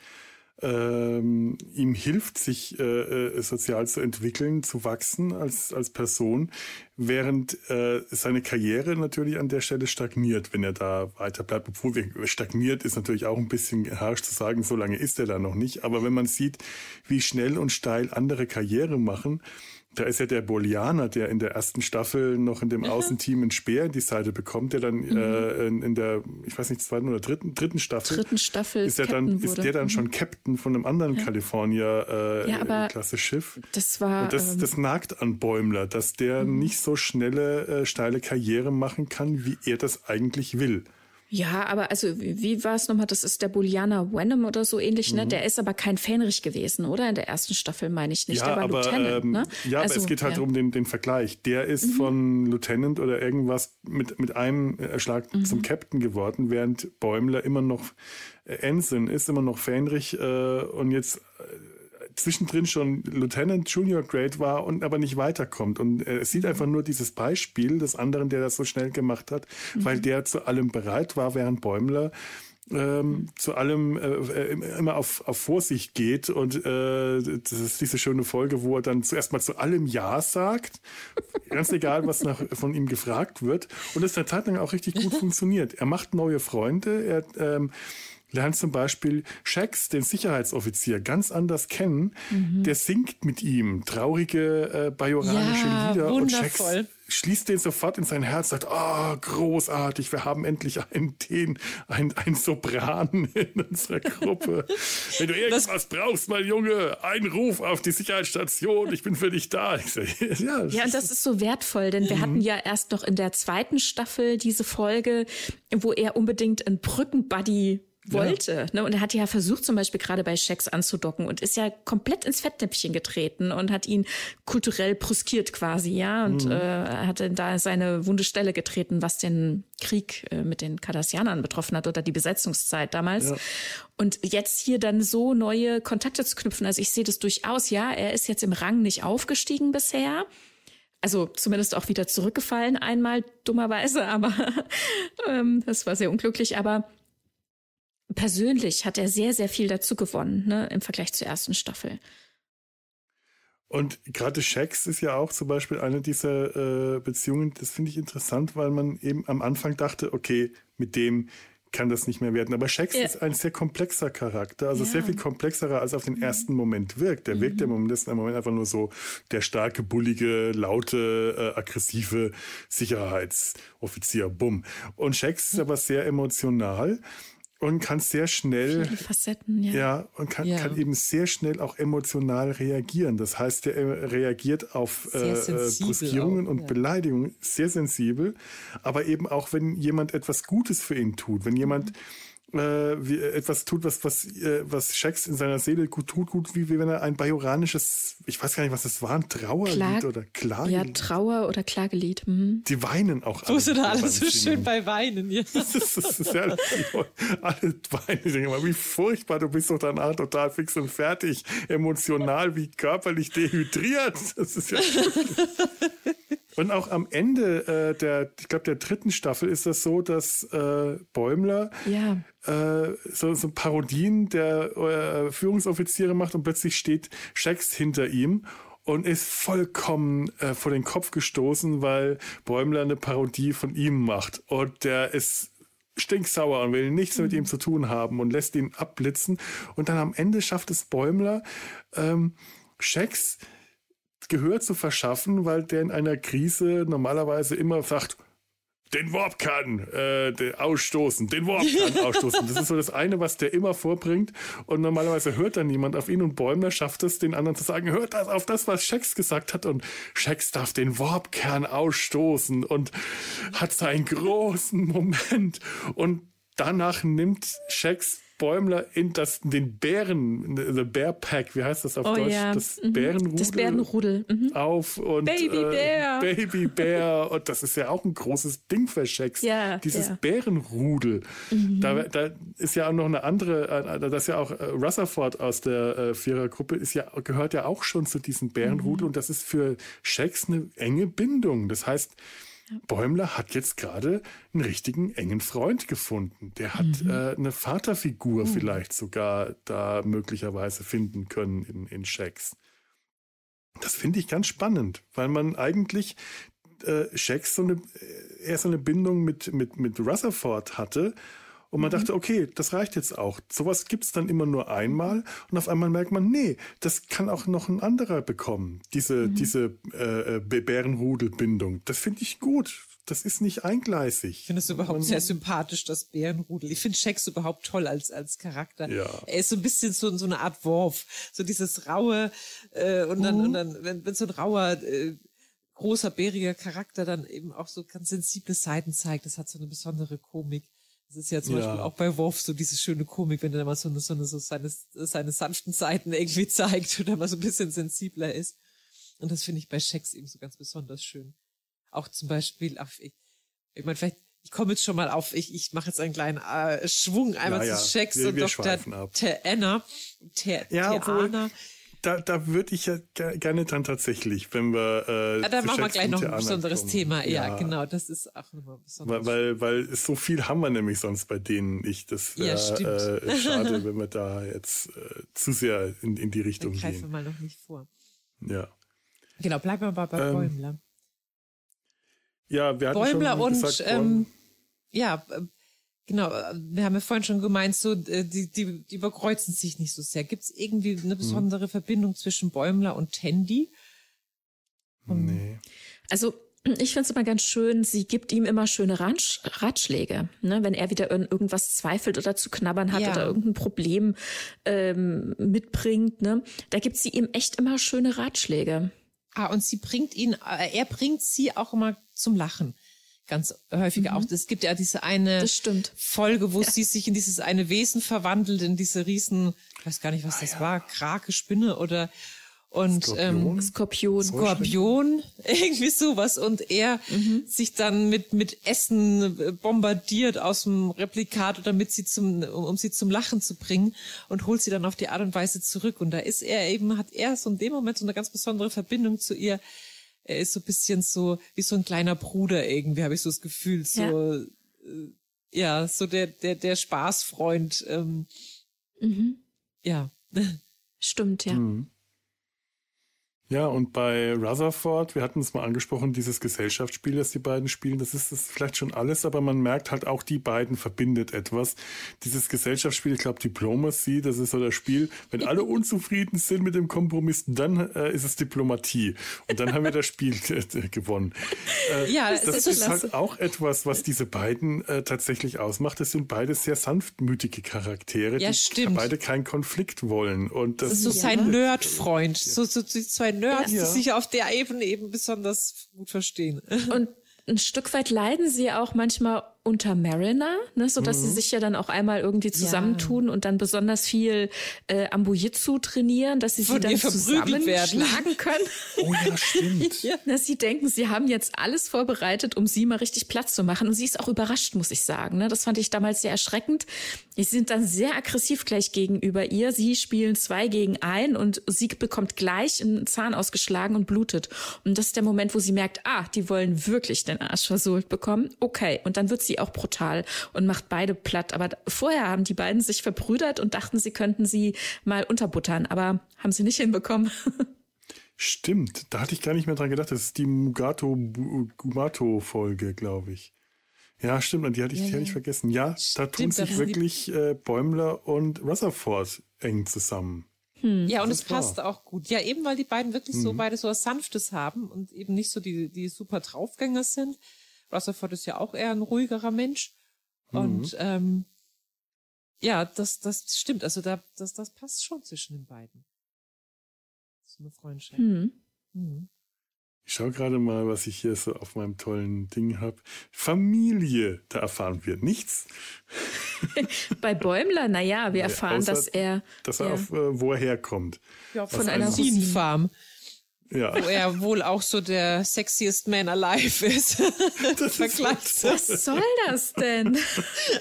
ähm, ihm hilft, sich äh, äh, sozial zu entwickeln, zu wachsen als, als Person, während äh, seine Karriere natürlich an der Stelle stagniert, wenn er da weiter bleibt. Obwohl wir, stagniert ist natürlich auch ein bisschen harsch zu sagen, so lange ist er da noch nicht. Aber wenn man sieht, wie schnell und steil andere Karriere machen, Da ist ja der Bolianer, der in der ersten Staffel noch in dem Außenteam einen Speer in die Seite bekommt, der dann mhm. äh, in, in, der, ich weiß nicht, zweiten oder dritten, dritten Staffel, dritten Staffel ist, der dann, ist der dann mhm. schon Captain von einem anderen ja. California-Klasse-Schiff. Äh, ja, das war. Und das, ähm, das nagt an Bäumler, dass der mhm. nicht so schnelle, äh, steile Karriere machen kann, wie er das eigentlich will. Ja, aber also wie, wie war es nochmal? Das ist der Bullianer Wenham oder so ähnlich, ne? Mhm. Der ist aber kein Fähnrich gewesen, oder? In der ersten Staffel meine ich nicht. Ja, der war aber, Lieutenant, ähm, ne? Ja, also, aber es geht halt ja. um den, den Vergleich. Der ist mhm. von Lieutenant oder irgendwas mit, mit einem Schlag mhm. zum Captain geworden, während Bäumler immer noch äh, Ensign ist, immer noch Fähnrich äh, und jetzt äh, zwischendrin schon Lieutenant Junior Grade war und aber nicht weiterkommt. Und äh, es sieht einfach nur dieses Beispiel des anderen, der das so schnell gemacht hat, mhm. weil der zu allem bereit war, während Bäumler ähm, zu allem äh, immer auf, auf Vorsicht geht und äh, das ist diese schöne Folge, wo er dann zuerst mal zu allem Ja sagt, ganz egal, was nach, von ihm gefragt wird und es eine Zeit lang auch richtig gut funktioniert. Er macht neue Freunde, er ähm, lernt zum Beispiel Shax, den Sicherheitsoffizier, ganz anders kennen. Mhm. Der singt mit ihm traurige äh, bajoranische ja, Lieder wundervoll. und Shax schließt den sofort in sein Herz, sagt, oh, großartig, wir haben endlich einen den, einen, einen Sopran in unserer Gruppe. Wenn du irgendwas das, brauchst, mein Junge, ein Ruf auf die Sicherheitsstation, ich bin für dich da. Sag, ja, ja, und das ist so wertvoll, denn wir mhm. hatten ja erst noch in der zweiten Staffel diese Folge, wo er unbedingt einen Brückenbuddy wollte. Ja. Ne? Und er hat ja versucht, zum Beispiel gerade bei Shax anzudocken und ist ja komplett ins Fettnäpfchen getreten und hat ihn kulturell bruskiert quasi, ja, und mhm. äh, hatte da seine wunde Stelle getreten, was den Krieg äh, mit den Kardassianern betroffen hat oder die Besetzungszeit damals. Ja. Und jetzt hier dann so neue Kontakte zu knüpfen, also ich sehe das durchaus, ja, er ist jetzt im Rang nicht aufgestiegen bisher. Also zumindest auch wieder zurückgefallen einmal, dummerweise, aber ähm, das war sehr unglücklich. Aber persönlich hat er sehr, sehr viel dazu gewonnen, ne, im Vergleich zur ersten Staffel. Und gerade Shax ist ja auch zum Beispiel eine dieser äh, Beziehungen, das finde ich interessant, weil man eben am Anfang dachte, okay, mit dem kann das nicht mehr werden. Aber Shax ja. ist ein sehr komplexer Charakter, also ja. sehr viel komplexerer, als auf den mhm. ersten Moment wirkt. Der mhm. wirkt im Moment, ist im Moment einfach nur so der starke, bullige, laute, äh, aggressive Sicherheitsoffizier. Bumm. Und Shax ist aber sehr emotional und kann sehr schnell Viele Facetten, ja. ja und kann, ja. kann eben sehr schnell auch emotional reagieren. Das heißt, er reagiert auf äh, äh Brüskierungen und ja. Beleidigungen sehr sensibel, aber eben auch, wenn jemand etwas Gutes für ihn tut, wenn jemand mhm äh, wie, etwas tut, was, was, äh, was Shax in seiner Seele gut tut, gut wie, wie wenn er ein bajoranisches, ich weiß gar nicht, was das war, ein Trauerlied Klag oder Klagelied. Ja, Trauer- oder Klagelied. Mhm. Die weinen auch alle. Wo ist denn alles so schön bei Weinen? Ja. Das ist, das ist ja, alle weinen. Ich denke mal, wie furchtbar, du bist doch danach total fix und fertig, emotional wie körperlich dehydriert. Das ist ja Und auch am Ende äh, der, ich glaube, der dritten Staffel ist das so, dass äh, Bäumler ja. äh, so, so Parodien der äh, Führungsoffiziere macht und plötzlich steht Shax hinter ihm und ist vollkommen äh, vor den Kopf gestoßen, weil Bäumler eine Parodie von ihm macht. Und der ist stinksauer und will nichts mit ihm zu tun haben und lässt ihn abblitzen. Und dann am Ende schafft es Bäumler, ähm, Shax Gehör zu verschaffen, weil der in einer Krise normalerweise immer sagt, den Warp kann äh, den ausstoßen, den Warp kann ausstoßen. Das ist so das eine, was der immer vorbringt. Und normalerweise hört dann niemand auf ihn und Bäumler schafft es, den anderen zu sagen, hört das auf das, was Shax gesagt hat. Und Shax darf den Warpkern ausstoßen und hat seinen großen Moment. Und danach nimmt Shax Bäumler in das, den Bären, the Bear Pack, wie heißt das auf oh, Deutsch? Ja. Das mhm. Bärenrudel. Das Bärenrudel. Mhm. Auf und Baby Bär. Äh, Baby Bär. und das ist ja auch ein großes Ding für Shacks. Ja, Dieses ja. Bärenrudel. Mhm. Da, da ist ja auch noch eine andere, äh, das ist ja auch äh, Rutherford aus der äh, Vierergruppe, ist ja, gehört ja auch schon zu diesem Bärenrudel mhm. und das ist für Shacks eine enge Bindung. Das heißt, Bäumler hat jetzt gerade einen richtigen engen Freund gefunden. Der hat mhm. äh, eine Vaterfigur mhm. vielleicht sogar da möglicherweise finden können in, in Shax. Das finde ich ganz spannend, weil man eigentlich äh, Shax so eine, äh, eher so eine Bindung mit, mit, mit Rutherford hatte Und man mhm. dachte, okay, das reicht jetzt auch. Sowas gibt's dann immer nur einmal und auf einmal merkt man, nee, das kann auch noch ein anderer bekommen. Diese, mhm. diese äh, äh Bärenrudelbindung. Das finde ich gut. Das ist nicht eingleisig. Ich finde es überhaupt sehr sympathisch, das Bärenrudel. Ich finde Shax überhaupt toll als, als Charakter. Ja. Er ist so ein bisschen so, so eine Art Worf. So dieses raue, äh, und dann, mhm. und dann, wenn, wenn so ein rauer, äh, großer, bäriger Charakter dann eben auch so ganz sensible Seiten zeigt. Das hat so eine besondere Komik. Das ist ja zum ja. Beispiel auch bei Worf so diese schöne Komik, wenn er mal so, eine, so, eine, so seine, seine sanften Seiten irgendwie zeigt oder mal so ein bisschen sensibler ist. Und das finde ich bei Shax eben so ganz besonders schön. Auch zum Beispiel, auf, ich, ich meine, vielleicht, ich komme jetzt schon mal auf, ich, ich mache jetzt einen kleinen äh, Schwung einmal ja, zu Shax wir, und wir Dr. Teanna. Te ja, Teana. Da, da würde ich ja gerne dann tatsächlich, wenn wir. Äh, ja, da machen wir gleich noch ein besonderes kommen. Thema. Ja, ja, genau, das ist auch nochmal besonders. Weil, weil, weil so viel haben wir nämlich sonst bei denen nicht. Das wäre ja, äh, schade, wenn wir da jetzt äh, zu sehr in, in die Richtung dann greifen gehen. greifen wir mal noch nicht vor. Ja. Genau, bleiben wir mal bei ähm, Bäumler. Ja, wir hatten Bäumler schon und gesagt, ähm, ja, äh, genau, wir haben ja vorhin schon gemeint, so äh, die, die, die überkreuzen sich nicht so sehr. Gibt es irgendwie eine mhm. besondere hm. Verbindung zwischen Bäumler und Tandy? nee. Also ich finde es immer ganz schön, sie gibt ihm immer schöne Ratsch Ratschläge. Ne? Wenn er wieder in irgendwas zweifelt oder zu knabbern hat ja. oder irgendein Problem ähm, mitbringt, ne? da gibt sie ihm echt immer schöne Ratschläge. Ah, und sie bringt ihn, äh, er bringt sie auch immer zum Lachen. Ganz häufig mhm. auch. Es gibt ja diese eine Folge, wo ja. sie sich in dieses eine Wesen verwandelt, in diese riesen, ich weiß gar nicht, was ah, das ja. war, Krake, Spinne oder und Skorpion, ähm, Skorpion, Skorpion irgendwie sowas und er mhm. sich dann mit mit Essen äh, bombardiert aus dem Replikat, damit sie zum um, um, sie zum Lachen zu bringen und holt sie dann auf die Art und Weise zurück und da ist er eben hat er so in dem Moment so eine ganz besondere Verbindung zu ihr. Er ist so ein bisschen so wie so ein kleiner Bruder irgendwie, habe ich so das Gefühl, so ja, äh, ja so der der der Spaßfreund. Ähm, mhm. Ja. Stimmt, ja. Mhm. Ja, und bei Rutherford, wir hatten es mal angesprochen, dieses Gesellschaftsspiel, das die beiden spielen, das ist das vielleicht schon alles, aber man merkt halt auch, die beiden verbindet etwas. Dieses Gesellschaftsspiel, ich glaube Diplomacy, das ist so das Spiel, wenn alle unzufrieden sind mit dem Kompromiss, dann äh, ist es Diplomatie. Und dann haben wir das Spiel äh, gewonnen. Äh, ja, das, das ist, ist halt auch etwas, was diese beiden äh, tatsächlich ausmacht. Das sind beide sehr sanftmütige Charaktere, ja, die stimmt. beide keinen Konflikt wollen. Und das, das ist so sein Nerdfreund, so, so die zwei Nerds, ja. die sich auf der Ebene eben besonders gut verstehen. Und ein Stück weit leiden sie auch manchmal unter Mariner, ne, so dass mhm. sie sich ja dann auch einmal irgendwie zusammentun ja. und dann besonders viel äh, Ambujitsu trainieren, dass sie sie dann zusammenschlagen können. Oh ja, stimmt. ja. Dass sie denken, sie haben jetzt alles vorbereitet, um sie mal richtig Platz zu machen. Und sie ist auch überrascht, muss ich sagen. Ne? Das fand ich damals sehr erschreckend. Sie sind dann sehr aggressiv gleich gegenüber ihr. Sie spielen zwei gegen ein und sie bekommt gleich einen Zahn ausgeschlagen und blutet. Und das ist der Moment, wo sie merkt, ah, die wollen wirklich den Arsch versohlt bekommen. Okay, und dann wird sie auch brutal und macht beide platt. Aber vorher haben die beiden sich verbrüdert und dachten, sie könnten sie mal unterbuttern, aber haben sie nicht hinbekommen. Stimmt, da hatte ich gar nicht mehr dran gedacht. Das ist die Mugato Gumato Folge, glaube ich. Ja, stimmt, und die hatte ich, ja, die hatte ich vergessen. Ja, stimmt, da tun sich wirklich äh, Bäumler und Rutherford eng zusammen. Hm. Ja, und es passt auch gut. Ja, eben weil die beiden wirklich mhm. so beide so was Sanftes haben und eben nicht so die, die super Draufgänger sind. Rutherford ist ja auch eher ein ruhigerer Mensch. Mhm. Und ähm, ja, das, das stimmt. Also da, das, das passt schon zwischen den beiden. So eine Freundschaft. Mhm. Mhm. Ich schaue gerade mal, was ich hier so auf meinem tollen Ding habe. Familie, da erfahren wir nichts. Bei Bäumler, naja, wir erfahren, Außer, dass er. Dass er ja. auf, äh, wo er herkommt. Ja, von einer Rosinenfarm. Ja. Wo er wohl auch so der sexiest man alive ist. Das ist Was soll das denn?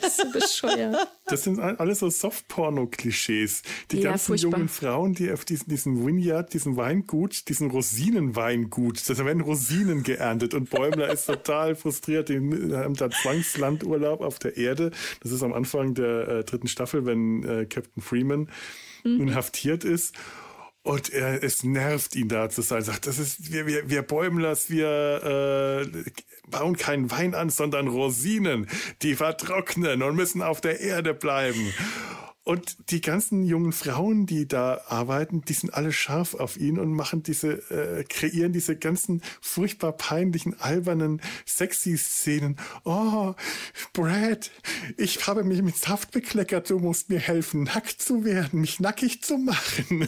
Das ist so bescheuert. Das sind alles so Softporno-Klischees. Die ja, ganzen furchtbar. jungen Frauen, die auf diesen, diesen Vineyard, diesen Weingut, diesen Rosinenweingut, da werden Rosinen geerntet und Bäumler ist total frustriert. Die haben da Zwangslandurlaub auf der Erde. Das ist am Anfang der äh, dritten Staffel, wenn äh, Captain Freeman mhm. inhaftiert ist. Und er, es nervt ihn da zu sein. Sagt, das ist, wir, wir, wir Bäumlers, wir äh, bauen keinen Wein an, sondern Rosinen. Die vertrocknen und müssen auf der Erde bleiben. Und die ganzen jungen Frauen, die da arbeiten, die sind alle scharf auf ihn und machen diese, äh, kreieren diese ganzen furchtbar peinlichen, albernen, sexy Szenen. Oh, Brad, ich habe mich mit Saft bekleckert, du musst mir helfen, nackt zu werden, mich nackig zu machen.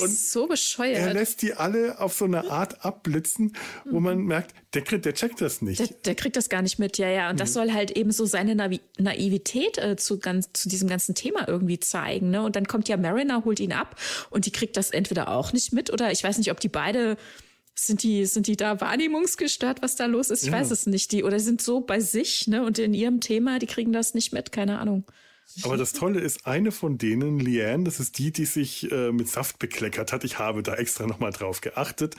Das ist so bescheuert. Er lässt die alle auf so eine Art abblitzen, wo man mhm. merkt, der, der checkt das nicht. Der, der, kriegt das gar nicht mit, ja, ja. Und mhm. das soll halt eben so seine Naiv Naivität äh, zu, ganz, zu diesem ganzen Thema irgendwie zeigen. Ne? Und dann kommt ja Mariner, holt ihn ab und die kriegt das entweder auch nicht mit oder ich weiß nicht, ob die beide sind die, sind die da wahrnehmungsgestört, was da los ist? Ich ja. weiß es nicht. Die, oder sind so bei sich, ne, und in ihrem Thema, die kriegen das nicht mit, keine Ahnung. Aber das Tolle ist, eine von denen, Liane, das ist die, die sich äh, mit Saft bekleckert hat. Ich habe da extra nochmal drauf geachtet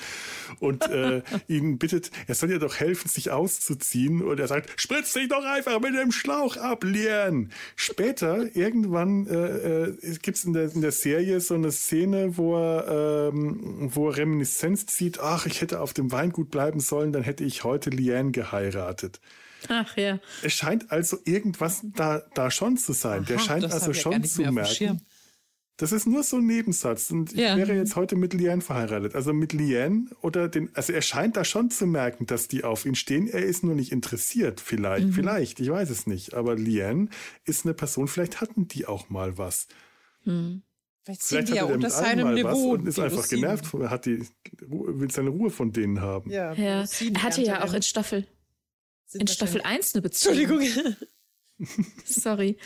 und äh, ihn bittet, er soll ihr doch helfen, sich auszuziehen. Und er sagt, spritz dich doch einfach mit dem Schlauch ab, Liane. Später, irgendwann, äh, äh, gibt es in der, in der Serie so eine Szene, wo er, ähm, wo er Reminiszenz zieht, ach, ich hätte auf dem Weingut bleiben sollen, dann hätte ich heute Liane geheiratet. Ach ja. Es scheint also irgendwas da, da schon zu sein. Aha, Der scheint also schon zu merken. Das ist nur so ein Nebensatz. Und ja. ich wäre jetzt heute mit Liane verheiratet. Also mit Liane oder den, also er scheint da schon zu merken, dass die auf ihn stehen. Er ist nur nicht interessiert. Vielleicht, mhm. vielleicht, ich weiß es nicht. Aber Liane ist eine Person, vielleicht hatten die auch mal was. Mhm. Vielleicht, vielleicht hat er unter seinem Niveau und ist einfach genervt, hat die, will seine Ruhe von denen haben. Ja, ja. er hatte ja auch in Staffel in Staffel 1 eine Beziehung. Entschuldigung. Sorry.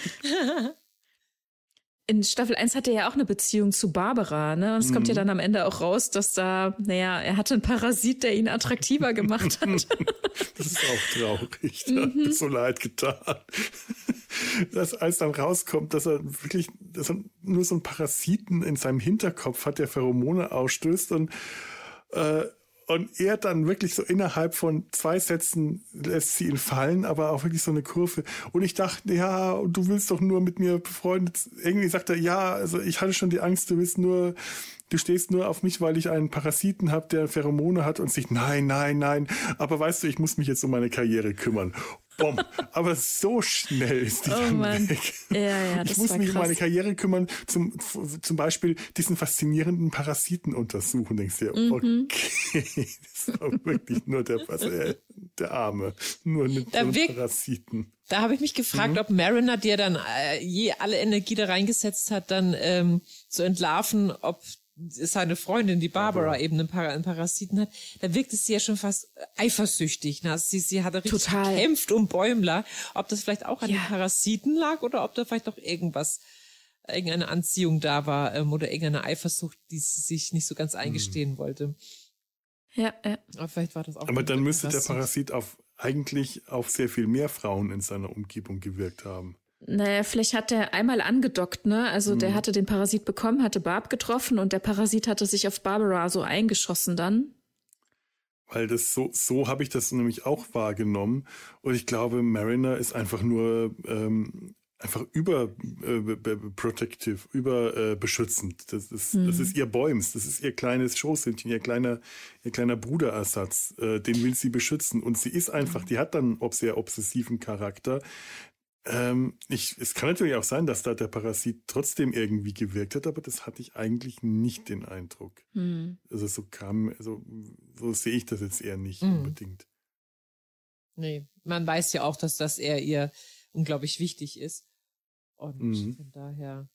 In Staffel 1 hatte er ja auch eine Beziehung zu Barbara, ne? Und es mhm. kommt ja mhm. dann am Ende auch raus, dass da, naja, er hatte einen Parasit, der ihn attraktiver gemacht hat. das ist auch traurig. Da mhm. hat so leid getan. Dass als dann rauskommt, dass er wirklich, dass er nur so einen Parasiten in seinem Hinterkopf hat, der Pheromone ausstößt und äh, und er dann wirklich so innerhalb von zwei Sätzen lässt sie ihn fallen, aber auch wirklich so eine Kurve. Und ich dachte, ja, du willst doch nur mit mir befreundet. Irgendwie sagt er, ja, also ich hatte schon die Angst, du willst nur, du stehst nur auf mich, weil ich einen Parasiten habe, der Pheromone hat und sich, nein, nein, nein. Aber weißt du, ich muss mich jetzt um meine Karriere kümmern. Bom. Aber so schnell ist die oh, dann Mann. weg. Ja, ja, ich muss mich krass. um meine Karriere kümmern, zum, zum Beispiel diesen faszinierenden Parasiten untersuchen. Denkst du, mhm. okay, das ist auch wirklich nur der, äh, der Arme, nur eine da Parasiten. Da habe ich mich gefragt, mhm. ob Mariner, der dann äh, je alle Energie da reingesetzt hat, dann ähm, zu entlarven, ob seine Freundin, die Barbara, Aber. eben einen, Par einen, Parasiten hat, da wirkt es sie ja schon fast eifersüchtig. Ne? Also sie, sie hat richtig Total. gekämpft um Bäumler. Ob das vielleicht auch an ja. den Parasiten lag oder ob da vielleicht doch irgendwas, irgendeine Anziehung da war ähm, oder irgendeine Eifersucht, die sie sich nicht so ganz eingestehen hm. wollte. Ja, ja. Aber vielleicht war das auch. Aber dann müsste der Parasit auf eigentlich auf sehr viel mehr Frauen in seiner Umgebung gewirkt haben. Naja, vielleicht hat er einmal angedockt, ne? Also mhm. der hatte den Parasit bekommen, hatte Barb getroffen und der Parasit hatte sich auf Barbara so eingeschossen dann. Weil das so, so habe ich das nämlich auch wahrgenommen. Und ich glaube, Mariner ist einfach nur ähm, einfach über äh, protective, über äh, beschützend. Das ist, mhm. das ist ihr Bäums, das ist ihr kleines Schoßhändchen, ihr kleiner, ihr kleiner Bruderersatz. Äh, den will sie beschützen. Und sie ist einfach, mhm. die hat dann ob sehr obsessiven Charakter. Ähm, ich, es kann natürlich auch sein, dass da der Parasit trotzdem irgendwie gewirkt hat, aber das hatte ich eigentlich nicht den Eindruck. Mhm. Also so kam, also so sehe ich das jetzt eher nicht mhm. unbedingt. Nee, man weiß ja auch, dass das eher ihr unglaublich wichtig ist. Und mhm. von daher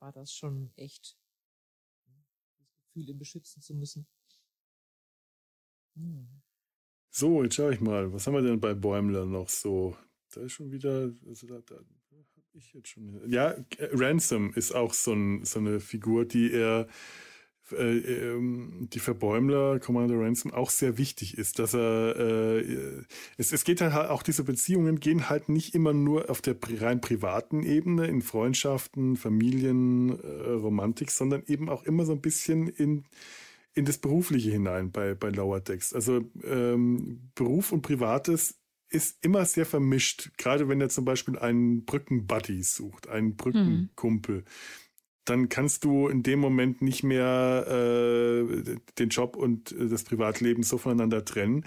war das schon echt das Gefühl, ihn beschützen zu müssen. Mhm. So, jetzt schaue ich mal, was haben wir denn bei Bäumler noch so? Da ist schon wieder, also da, da habe ich jetzt schon. Ja, Ransom ist auch so, ein, so eine Figur, die er, äh, ähm, die für Bäumler, Commander Ransom, auch sehr wichtig ist, dass er, äh, es, es geht halt auch, diese Beziehungen gehen halt nicht immer nur auf der rein privaten Ebene, in Freundschaften, Familien, äh, Romantik, sondern eben auch immer so ein bisschen in, in das Berufliche hinein bei, bei Lower Decks. Also ähm, Beruf und Privates ist immer sehr vermischt. Gerade wenn er zum Beispiel einen Brückenbuddy sucht, einen Brückenkumpel. Hm. dann kannst du in dem Moment nicht mehr äh, den Job und das Privatleben so voneinander trennen.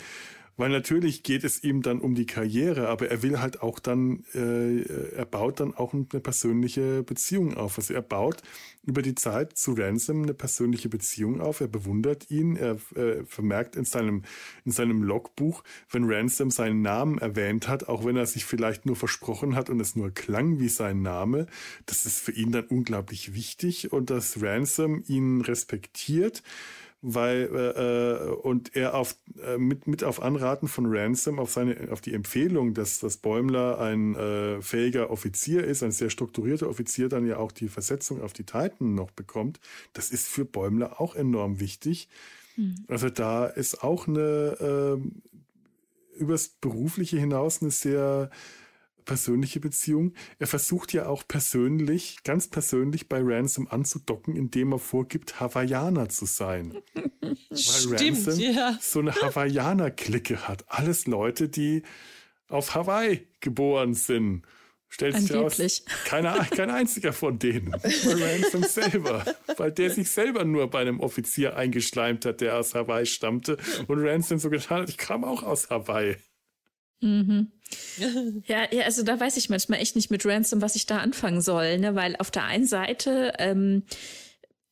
Weil natürlich geht es ihm dann um die Karriere, aber er will halt auch dann, äh, er baut dann auch eine persönliche Beziehung auf. Also er baut über die Zeit zu Ransom eine persönliche Beziehung auf. Er bewundert ihn. Er äh, vermerkt in seinem, in seinem Logbuch, wenn Ransom seinen Namen erwähnt hat, auch wenn er sich vielleicht nur versprochen hat und es nur klang wie sein Name. Das ist für ihn dann unglaublich wichtig und dass Ransom ihn respektiert weil äh, äh, und er auf äh, mit mit auf Anraten von Ransom auf seine auf die Empfehlung, dass dass Bäumler ein äh, fähiger Offizier ist, ein sehr strukturierter Offizier, dann ja auch die Versetzung auf die Titan noch bekommt. Das ist für Bäumler auch enorm wichtig. Mhm. Also da ist auch eine äh, übers berufliche hinaus eine sehr persönliche Beziehung. Er versucht ja auch persönlich, ganz persönlich bei Ransom anzudocken, indem er vorgibt, Hawaiianer zu sein. Weil Stimmt, Ransom ja. so eine Hawaiianer-Clique hat. Alles Leute, die auf Hawaii geboren sind. Stellt sich raus, keiner, kein einziger von denen. Ransom selber. Weil der sich selber nur bei einem Offizier eingeschleimt hat, der aus Hawaii stammte. Und Ransom so getan hat, ich kam auch aus Hawaii. Mhm. ja, ja, also da weiß ich manchmal echt nicht mit Ransom, was ich da anfangen soll, ne? Weil auf der einen Seite ähm,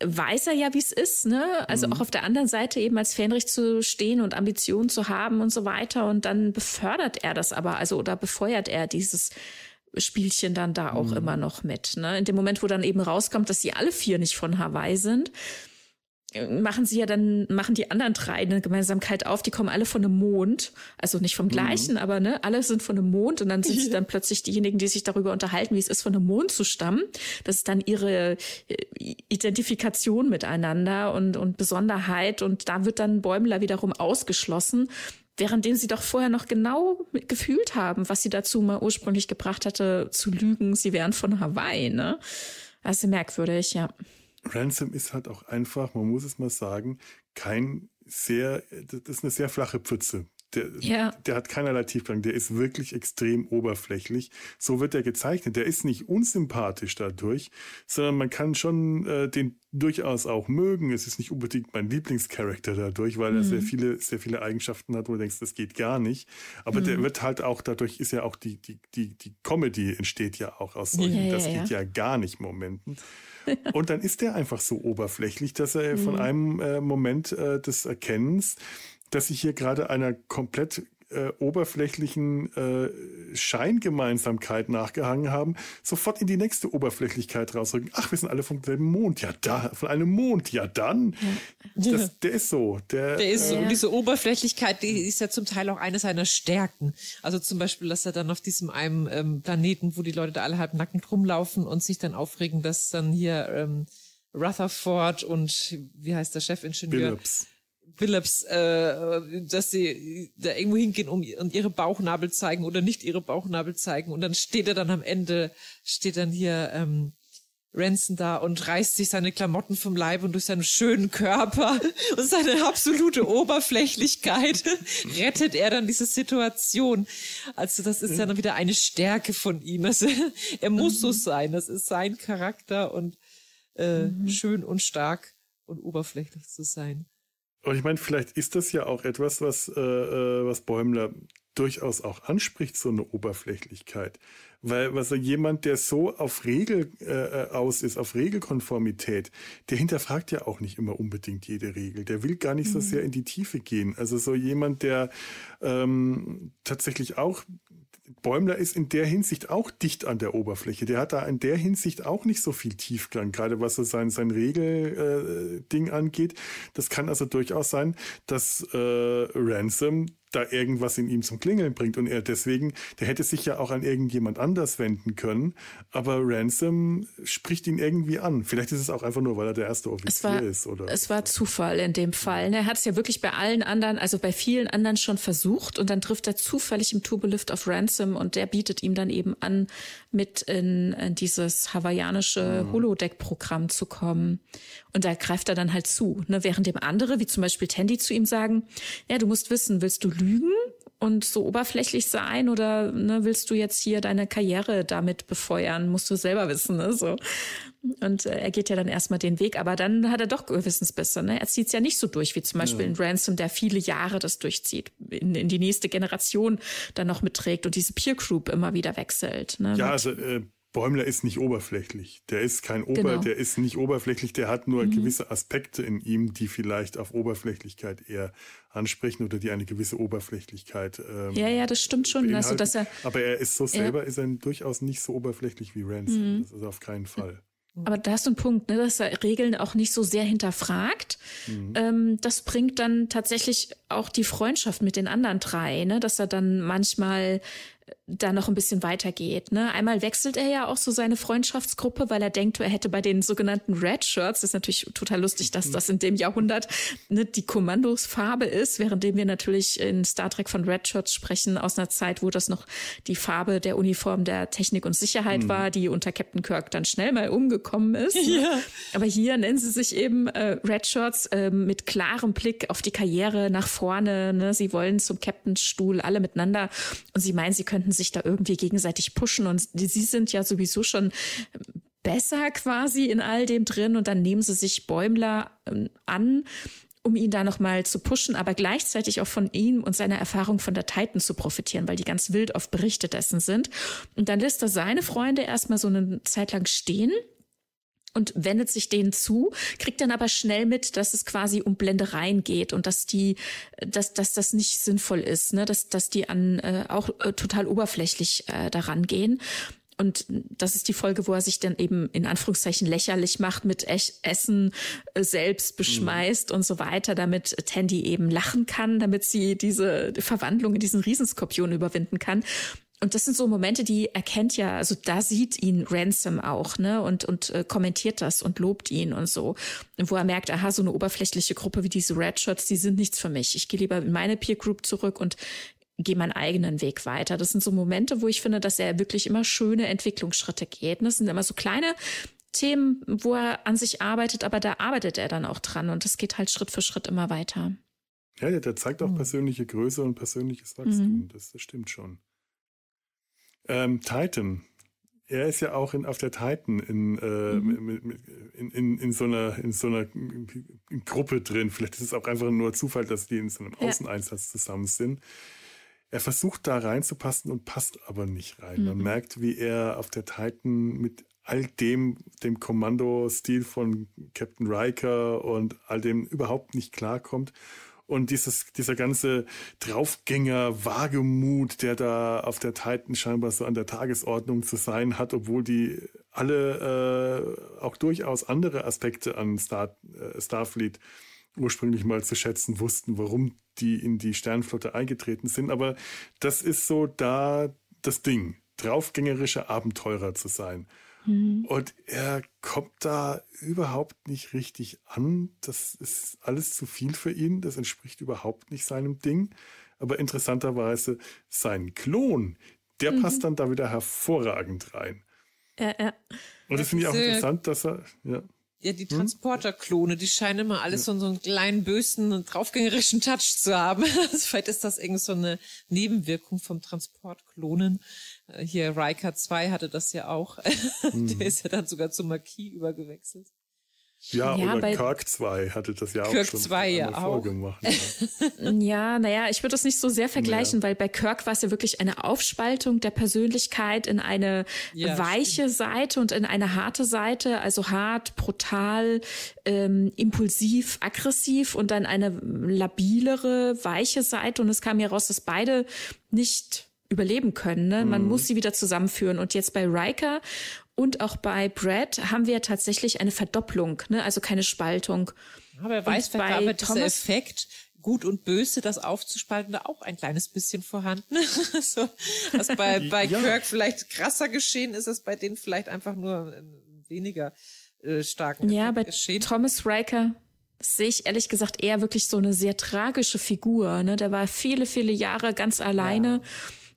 weiß er ja, wie es ist, ne? Also mhm. auch auf der anderen Seite eben als Fähnrich zu stehen und Ambitionen zu haben und so weiter. Und dann befördert er das aber, also oder befeuert er dieses Spielchen dann da auch mhm. immer noch mit. Ne? In dem Moment, wo dann eben rauskommt, dass sie alle vier nicht von Hawaii sind, machen sie ja dann, machen die anderen drei eine Gemeinsamkeit auf, die kommen alle von einem Mond, also nicht vom mhm. gleichen, mhm. aber ne, alle sind von einem Mond und dann sind sie dann plötzlich diejenigen, die sich darüber unterhalten, wie es ist, von einem Mond zu stammen. Das ist dann ihre äh, Identifikation miteinander und, und Besonderheit und da wird dann Bäumler wiederum ausgeschlossen, währenddem sie doch vorher noch genau gefühlt haben, was sie dazu mal ursprünglich gebracht hatte, zu lügen, sie wären von Hawaii, ne? Ist merkwürdig, ja. Ransom ist halt auch einfach, man muss es mal sagen, kein sehr, das ist eine sehr flache Pfütze. Der, ja. der hat keinerlei Tiefgang, der ist wirklich extrem oberflächlich. So wird er gezeichnet. Der ist nicht unsympathisch dadurch, sondern man kann schon äh, den durchaus auch mögen. Es ist nicht unbedingt mein Lieblingscharakter dadurch, weil mhm. er sehr mhm. viele, sehr viele Eigenschaften hat, wo du denkst, das geht gar nicht. Aber mhm. der wird halt auch, dadurch ist ja auch die, die, die, die Comedy entsteht ja auch aus solchen, ja, das ja, geht ja gar nicht Momenten. Und dann ist der einfach so oberflächlich, dass er mhm. von einem äh, Moment äh, des Erkennens, dass ich hier gerade einer komplett äh, oberflächlichen äh, Scheingemeinsamkeit nachgehangen haben, sofort in die nächste Oberflächlichkeit rausrücken. Ach, wir sind alle vom selben Mond. Ja, da, von einem Mond. Ja, dann. Das, der ist so. Der, der ist so. Und diese Oberflächlichkeit, die ist ja zum Teil auch eine seiner Stärken. Also zum Beispiel, dass er dann auf diesem einen ähm, Planeten, wo die Leute da alle halb nackend rumlaufen und sich dann aufregen, dass dann hier ähm, Rutherford und wie heißt der Chefingenieur? Phillips Phillips, äh, dass sie da irgendwo hingehen um, und ihre Bauchnabel zeigen oder nicht ihre Bauchnabel zeigen. Und dann steht er dann am Ende, steht dann hier ähm, Ranson da und reißt sich seine Klamotten vom Leib und durch seinen schönen Körper und seine absolute Oberflächlichkeit rettet er dann diese Situation. Also das ist ja dann wieder eine Stärke von ihm. Also, er muss so mhm. sein. Das ist sein Charakter und äh, mhm. schön und stark und oberflächlich zu sein. Und ich meine, vielleicht ist das ja auch etwas, was, äh, äh, was Bäumler durchaus auch anspricht, so eine Oberflächlichkeit. Weil also jemand, der so auf Regel äh, äh, aus ist, auf Regelkonformität, der hinterfragt ja auch nicht immer unbedingt jede Regel. Der will gar nicht mhm. so sehr in die Tiefe gehen. Also so jemand, der ähm, tatsächlich auch Bäumler ist in der Hinsicht auch dicht an der Oberfläche. Der hat da in der Hinsicht auch nicht so viel Tiefgang, gerade was so sein, sein Regelding äh, angeht. Das kann also durchaus sein, dass äh, Ransom da irgendwas in ihm zum Klingeln bringt und er deswegen, der hätte sich ja auch an irgendjemand anders wenden können, aber Ransom spricht ihn irgendwie an. Vielleicht ist es auch einfach nur, weil er der erste Offizier war, ist, oder? Es war Zufall in dem Fall. Er hat es ja wirklich bei allen anderen, also bei vielen anderen schon versucht und dann trifft er zufällig im Turbolift auf Ransom und der bietet ihm dann eben an, mit in, in dieses hawaiianische mhm. Holodeck-Programm zu kommen. Und da greift er dann halt zu, ne? während dem andere, wie zum Beispiel Tandy zu ihm sagen, ja, du musst wissen, willst du lügen und so oberflächlich sein oder ne, willst du jetzt hier deine Karriere damit befeuern? Musst du selber wissen, ne? So. Und äh, er geht ja dann erstmal den Weg, aber dann hat er doch Gewissensbisse. Ne? Er zieht es ja nicht so durch, wie zum Beispiel ja. in Ransom, der viele Jahre das durchzieht, in, in die nächste Generation dann noch mitträgt und diese Peer Group immer wieder wechselt. Ne? Ja, also äh, Bäumler ist nicht oberflächlich. Der ist kein Ober, genau. der ist nicht oberflächlich, der hat nur mhm. gewisse Aspekte in ihm, die vielleicht auf Oberflächlichkeit eher ansprechen oder die eine gewisse Oberflächlichkeit. Ähm, ja, ja, das stimmt schon. Also, dass er, Aber er ist so selber, ja. ist er durchaus nicht so oberflächlich wie Ransom. Mhm. Das ist auf keinen Fall. Aber da hast du einen Punkt, ne, dass er Regeln auch nicht so sehr hinterfragt. Mhm. Ähm, das bringt dann tatsächlich auch die Freundschaft mit den anderen drei, ne, dass er dann manchmal da noch ein bisschen weitergeht. Ne? Einmal wechselt er ja auch so seine Freundschaftsgruppe, weil er denkt, er hätte bei den sogenannten Red Shirts, das ist natürlich total lustig, dass das in dem Jahrhundert ne, die Kommandosfarbe ist, währenddem wir natürlich in Star Trek von Red Shirts sprechen, aus einer Zeit, wo das noch die Farbe der Uniform der Technik und Sicherheit mhm. war, die unter Captain Kirk dann schnell mal umgekommen ist. Ne? Ja. Aber hier nennen sie sich eben äh, Red Shirts äh, mit klarem Blick auf die Karriere nach vorne. Ne? Sie wollen zum Captain's Stuhl alle miteinander und sie meinen, sie könnten sich da irgendwie gegenseitig pushen und sie sind ja sowieso schon besser quasi in all dem drin und dann nehmen sie sich Bäumler ähm, an um ihn da nochmal zu pushen, aber gleichzeitig auch von ihm und seiner Erfahrung von der Titan zu profitieren, weil die ganz wild auf Berichte dessen sind. Und dann lässt er seine Freunde erstmal so eine Zeit lang stehen und wendet sich denen zu, kriegt dann aber schnell mit, dass es quasi um Blendereien geht und dass die, dass, dass das nicht sinnvoll ist, ne? dass, dass die an äh, auch äh, total oberflächlich äh, daran gehen. Und das ist die Folge, wo er sich dann eben in Anführungszeichen lächerlich macht, mit Essen äh, selbst beschmeißt mhm. und so weiter, damit Tandy eben lachen kann, damit sie diese Verwandlung in diesen Riesenskorpion überwinden kann und das sind so Momente, die erkennt ja, also da sieht ihn Ransom auch, ne, und, und äh, kommentiert das und lobt ihn und so. Und wo er merkt, aha, so eine oberflächliche Gruppe wie diese Redshots, die sind nichts für mich. Ich gehe lieber in meine Peer Group zurück und gehe meinen eigenen Weg weiter. Das sind so Momente, wo ich finde, dass er wirklich immer schöne Entwicklungsschritte geht. Das sind immer so kleine Themen, wo er an sich arbeitet, aber da arbeitet er dann auch dran und das geht halt Schritt für Schritt immer weiter. Ja, der zeigt auch mhm. persönliche Größe und persönliches Wachstum. Mhm. Das, das stimmt schon. Ähm, Titan. Er ist ja auch in, auf der Titan in, äh, mhm. in, in, in, so einer, in so einer Gruppe drin. Vielleicht ist es auch einfach nur Zufall, dass die in so einem ja. Außeneinsatz zusammen sind. Er versucht da reinzupassen und passt aber nicht rein. Mhm. Man merkt, wie er auf der Titan mit all dem, dem Kommandostil von Captain Riker und all dem überhaupt nicht klarkommt und dieses, dieser ganze Draufgänger Wagemut, der da auf der Titan scheinbar so an der Tagesordnung zu sein hat, obwohl die alle äh, auch durchaus andere Aspekte an Star, äh, Starfleet ursprünglich mal zu schätzen wussten, warum die in die Sternflotte eingetreten sind. Aber das ist so da das Ding, draufgängerische Abenteurer zu sein. Mhm. Und er kommt da überhaupt nicht richtig an. Das ist alles zu viel für ihn. Das entspricht überhaupt nicht seinem Ding. Aber interessanterweise sein Klon, der mhm. passt dann da wieder hervorragend rein. Ja, ja. Und das finde ich auch interessant, dass er, ja. Ja, die hm? Transporterklone, die scheinen immer alles ja. so, einen kleinen, bösen, draufgängerischen Touch zu haben. Also vielleicht ist das irgendwie so eine Nebenwirkung vom Transportklonen. Äh, hier Riker 2 hatte das ja auch. Mhm. Der ist ja dann sogar zum Marquis übergewechselt. Ja, ja oder Kirk 2 hatte das ja auch Kirk schon 2 ja auch. vorgemacht. Ja, ja naja, ich würde das nicht so sehr vergleichen, ja. weil bei Kirk war es ja wirklich eine Aufspaltung der Persönlichkeit in eine ja, weiche stimmt. Seite und in eine harte Seite, also hart, brutal, ähm, impulsiv, aggressiv und dann eine labilere, weiche Seite. Und es kam mir raus, dass beide nicht überleben können. Ne? Man mhm. muss sie wieder zusammenführen. Und jetzt bei Riker und auch bei Brad haben wir tatsächlich eine Verdopplung, ne? also keine Spaltung. Aber er weiß, bei aber dieser Effekt, gut und böse, das aufzuspalten, da auch ein kleines bisschen vorhanden. so, was bei, bei ja. Kirk vielleicht krasser geschehen ist, ist bei denen vielleicht einfach nur weniger äh, starken Ja, bei geschehen. Thomas Riker sehe ich ehrlich gesagt eher wirklich so eine sehr tragische Figur. Ne? Der war viele, viele Jahre ganz alleine. Ja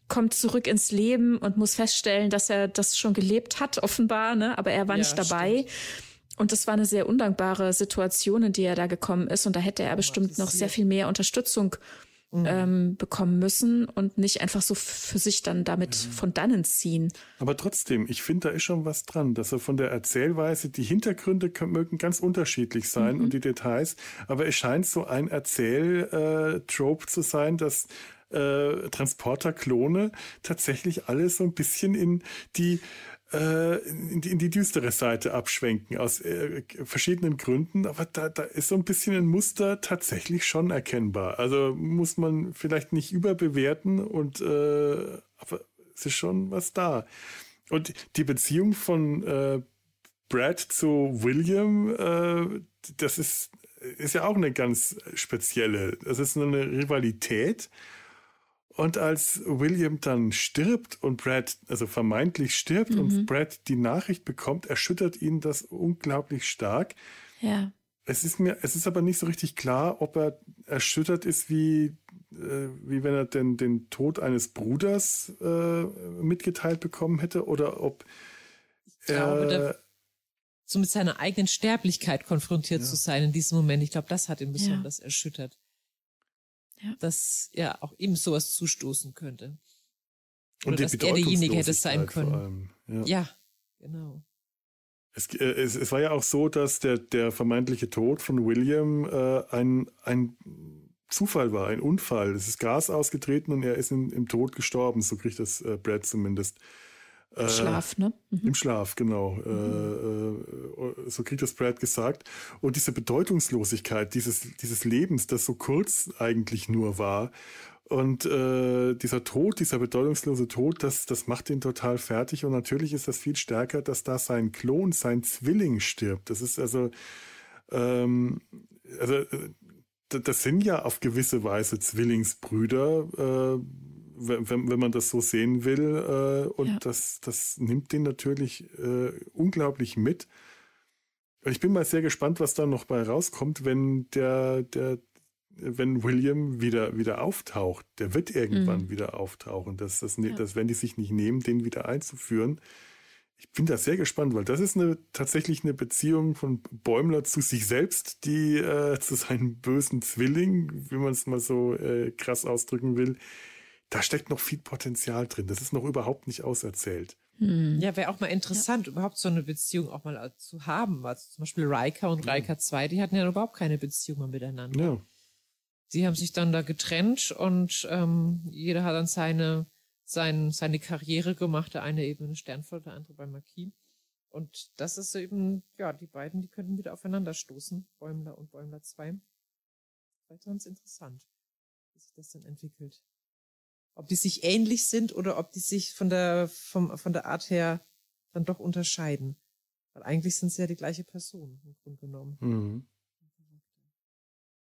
kommt zurück ins Leben und muss feststellen, dass er das schon gelebt hat, offenbar, ne? aber er war ja, nicht dabei. Stimmt. Und das war eine sehr undankbare Situation, in die er da gekommen ist. Und da hätte er bestimmt noch sehr viel mehr Unterstützung mhm. ähm, bekommen müssen und nicht einfach so für sich dann damit ja. von dannen ziehen. Aber trotzdem, ich finde, da ist schon was dran, dass er von der Erzählweise, die Hintergründe können, mögen ganz unterschiedlich sein mhm. und die Details, aber es scheint so ein Erzähltrope zu sein, dass äh, Transporter-Klone tatsächlich alles so ein bisschen in die äh, in die, in die düstere Seite abschwenken aus äh, verschiedenen Gründen, aber da, da ist so ein bisschen ein Muster tatsächlich schon erkennbar. Also muss man vielleicht nicht überbewerten und äh, aber es ist schon was da. Und die Beziehung von äh, Brad zu William, äh, das ist, ist ja auch eine ganz spezielle. Das ist eine Rivalität und als William dann stirbt und Brad, also vermeintlich stirbt mhm. und Brad die Nachricht bekommt, erschüttert ihn das unglaublich stark. Ja. Es ist mir, es ist aber nicht so richtig klar, ob er erschüttert ist, wie, äh, wie wenn er denn den Tod eines Bruders äh, mitgeteilt bekommen hätte oder ob ich glaube, er, so mit seiner eigenen Sterblichkeit konfrontiert ja. zu sein in diesem Moment. Ich glaube, das hat ihn besonders ja. erschüttert ja. dass ja auch ihm sowas zustoßen könnte. Oder Und dass er derjenige hätte sein können. Ja. ja. genau. Es, äh, es, es, war ja auch so, dass der, der vermeintliche Tod von William äh, ein, ein Zufall war, ein Unfall. Es ist Gas ausgetreten und er ist in, im Tod gestorben, so kriegt das äh, Brad zumindest. Äh, Schlaf, ne? Mhm. Im Schlaf, genau. Mhm. So kriegt das Brad gesagt. Und diese Bedeutungslosigkeit dieses, dieses Lebens, das so kurz eigentlich nur war, und äh, dieser Tod, dieser bedeutungslose Tod, das, das macht ihn total fertig. Und natürlich ist das viel stärker, dass da sein Klon, sein Zwilling stirbt. Das ist also, ähm, also das sind ja auf gewisse Weise Zwillingsbrüder. Äh, wenn, wenn man das so sehen will. Äh, und ja. das, das nimmt den natürlich äh, unglaublich mit. Ich bin mal sehr gespannt, was da noch bei rauskommt, wenn der, der, wenn William wieder, wieder auftaucht. Der wird irgendwann mhm. wieder auftauchen. Das, das, ne, ja. das werden die sich nicht nehmen, den wieder einzuführen. Ich bin da sehr gespannt, weil das ist eine, tatsächlich eine Beziehung von Bäumler zu sich selbst, die äh, zu seinem bösen Zwilling, wie man es mal so äh, krass ausdrücken will, da steckt noch viel Potenzial drin. Das ist noch überhaupt nicht auserzählt. Hm. Ja, wäre auch mal interessant, ja. überhaupt so eine Beziehung auch mal zu haben. Also zum Beispiel Riker und Riker 2, die hatten ja überhaupt keine Beziehung mehr miteinander. Ja. Sie haben sich dann da getrennt und ähm, jeder hat dann seine, sein, seine Karriere gemacht. Der eine eben eine Sternflotte, der andere bei Marquis. Und das ist eben, ja, die beiden, die könnten wieder aufeinander stoßen, Bäumler und Bäumler 2. Vielleicht ganz interessant, wie sich das dann entwickelt ob die sich ähnlich sind oder ob die sich von der, vom, von der Art her dann doch unterscheiden. Weil eigentlich sind sie ja die gleiche Person im Grunde genommen. Mhm.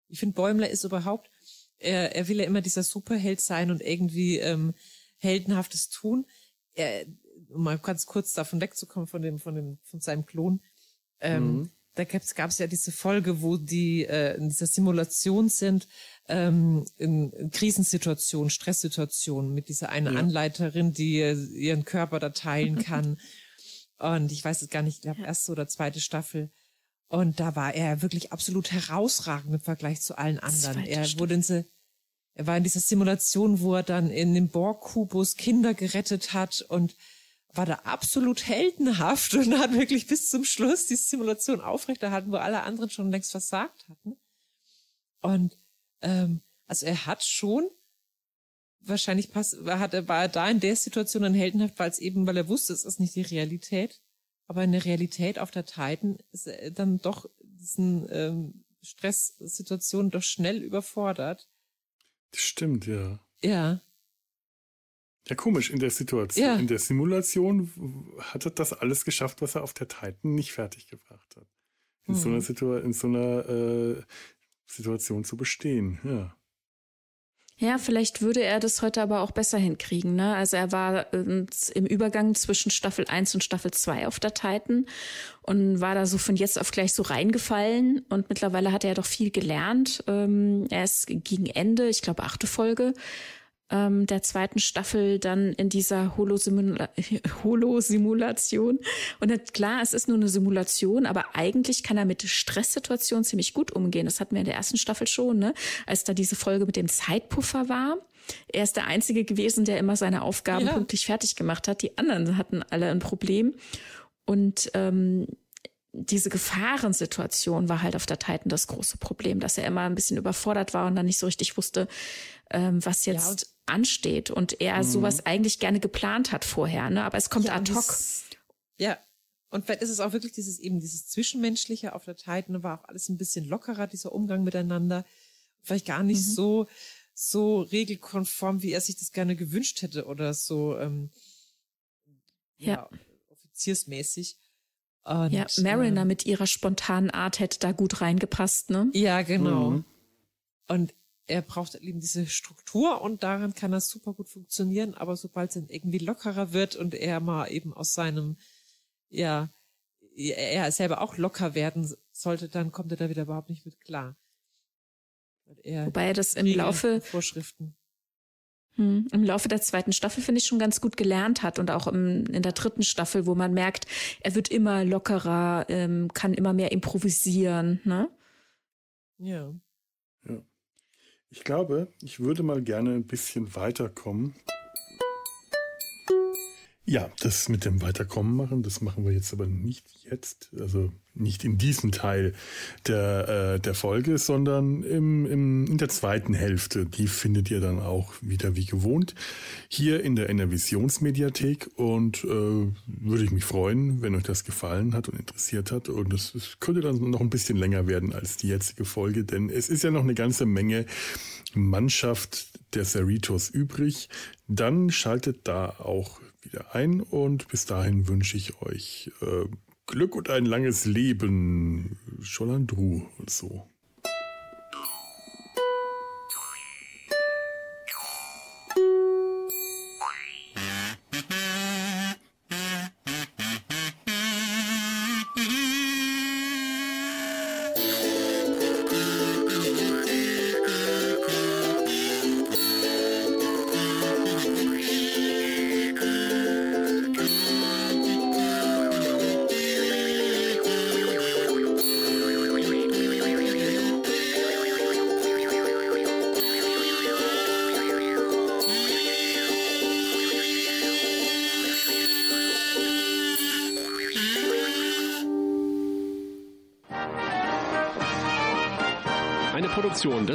Ich finde, Bäumler ist überhaupt, er, er will ja immer dieser Superheld sein und irgendwie ähm, heldenhaftes tun. Er, um mal ganz kurz davon wegzukommen von dem, von dem, von seinem Klon. Ähm, mhm. Da gab es ja diese Folge, wo die äh, in dieser Simulation sind ähm, in Krisensituationen, Stresssituationen mit dieser einen ja. Anleiterin, die ihren Körper da teilen kann. Und ich weiß es gar nicht, ich glaube, erste oder zweite Staffel. Und da war er wirklich absolut herausragend im Vergleich zu allen anderen. Zweite er wurde in diese, er war in dieser Simulation, wo er dann in dem Borg-Kubus Kinder gerettet hat und war da absolut heldenhaft und hat wirklich bis zum Schluss die Simulation aufrechterhalten, wo alle anderen schon längst versagt hatten. Und ähm, also er hat schon wahrscheinlich pass, hat er, war er da in der Situation dann heldenhaft, weil es eben, weil er wusste, es ist nicht die Realität. Aber in der Realität auf der Titan ist er dann doch diesen ähm, Stresssituationen doch schnell überfordert. Das stimmt, ja. Ja. Ja, komisch, in der Situation, ja. in der Simulation hat er das alles geschafft, was er auf der Titan nicht fertiggebracht hat. In hm. so einer Situation, in so einer äh, Situation zu bestehen, ja. Ja, vielleicht würde er das heute aber auch besser hinkriegen. Ne? Also er war äh, im Übergang zwischen Staffel 1 und Staffel 2 auf der Titan und war da so von jetzt auf gleich so reingefallen. Und mittlerweile hat er ja doch viel gelernt. Ähm, er ist gegen Ende, ich glaube achte Folge, ähm, der zweiten Staffel dann in dieser Holosimula Holo-Simulation. Und klar, es ist nur eine Simulation, aber eigentlich kann er mit Stresssituationen ziemlich gut umgehen. Das hatten wir in der ersten Staffel schon, ne? als da diese Folge mit dem Zeitpuffer war. Er ist der Einzige gewesen, der immer seine Aufgaben ja. pünktlich fertig gemacht hat. Die anderen hatten alle ein Problem. Und ähm, diese Gefahrensituation war halt auf der Titan das große Problem, dass er immer ein bisschen überfordert war und dann nicht so richtig wusste, ähm, was jetzt ansteht und er mhm. sowas eigentlich gerne geplant hat vorher, ne? Aber es kommt ja, ad hoc. ja. Und vielleicht ist es auch wirklich dieses eben dieses Zwischenmenschliche auf der Titan war auch alles ein bisschen lockerer, dieser Umgang miteinander. Vielleicht gar nicht mhm. so, so regelkonform, wie er sich das gerne gewünscht hätte oder so, ähm, ja, ja offiziersmäßig. Und, ja, Mariner äh, mit ihrer spontanen Art hätte da gut reingepasst, ne? Ja, genau. Mhm. Und er braucht eben diese Struktur und daran kann er super gut funktionieren, aber sobald es irgendwie lockerer wird und er mal eben aus seinem, ja, er selber auch locker werden sollte, dann kommt er da wieder überhaupt nicht mit klar. Er Wobei er das im Laufe Vorschriften hm, im Laufe der zweiten Staffel finde ich schon ganz gut gelernt hat und auch im, in der dritten Staffel, wo man merkt, er wird immer lockerer, ähm, kann immer mehr improvisieren. Ne? Ja. Ich glaube, ich würde mal gerne ein bisschen weiterkommen. Ja, das mit dem Weiterkommen machen, das machen wir jetzt aber nicht jetzt, also nicht in diesem Teil der, äh, der Folge, sondern im, im, in der zweiten Hälfte. Die findet ihr dann auch wieder wie gewohnt hier in der Enervisionsmediathek und äh, würde ich mich freuen, wenn euch das gefallen hat und interessiert hat. Und es könnte dann noch ein bisschen länger werden als die jetzige Folge, denn es ist ja noch eine ganze Menge Mannschaft der Cerritos übrig. Dann schaltet da auch wieder ein und bis dahin wünsche ich euch äh, Glück und ein langes Leben. Scholandru und so.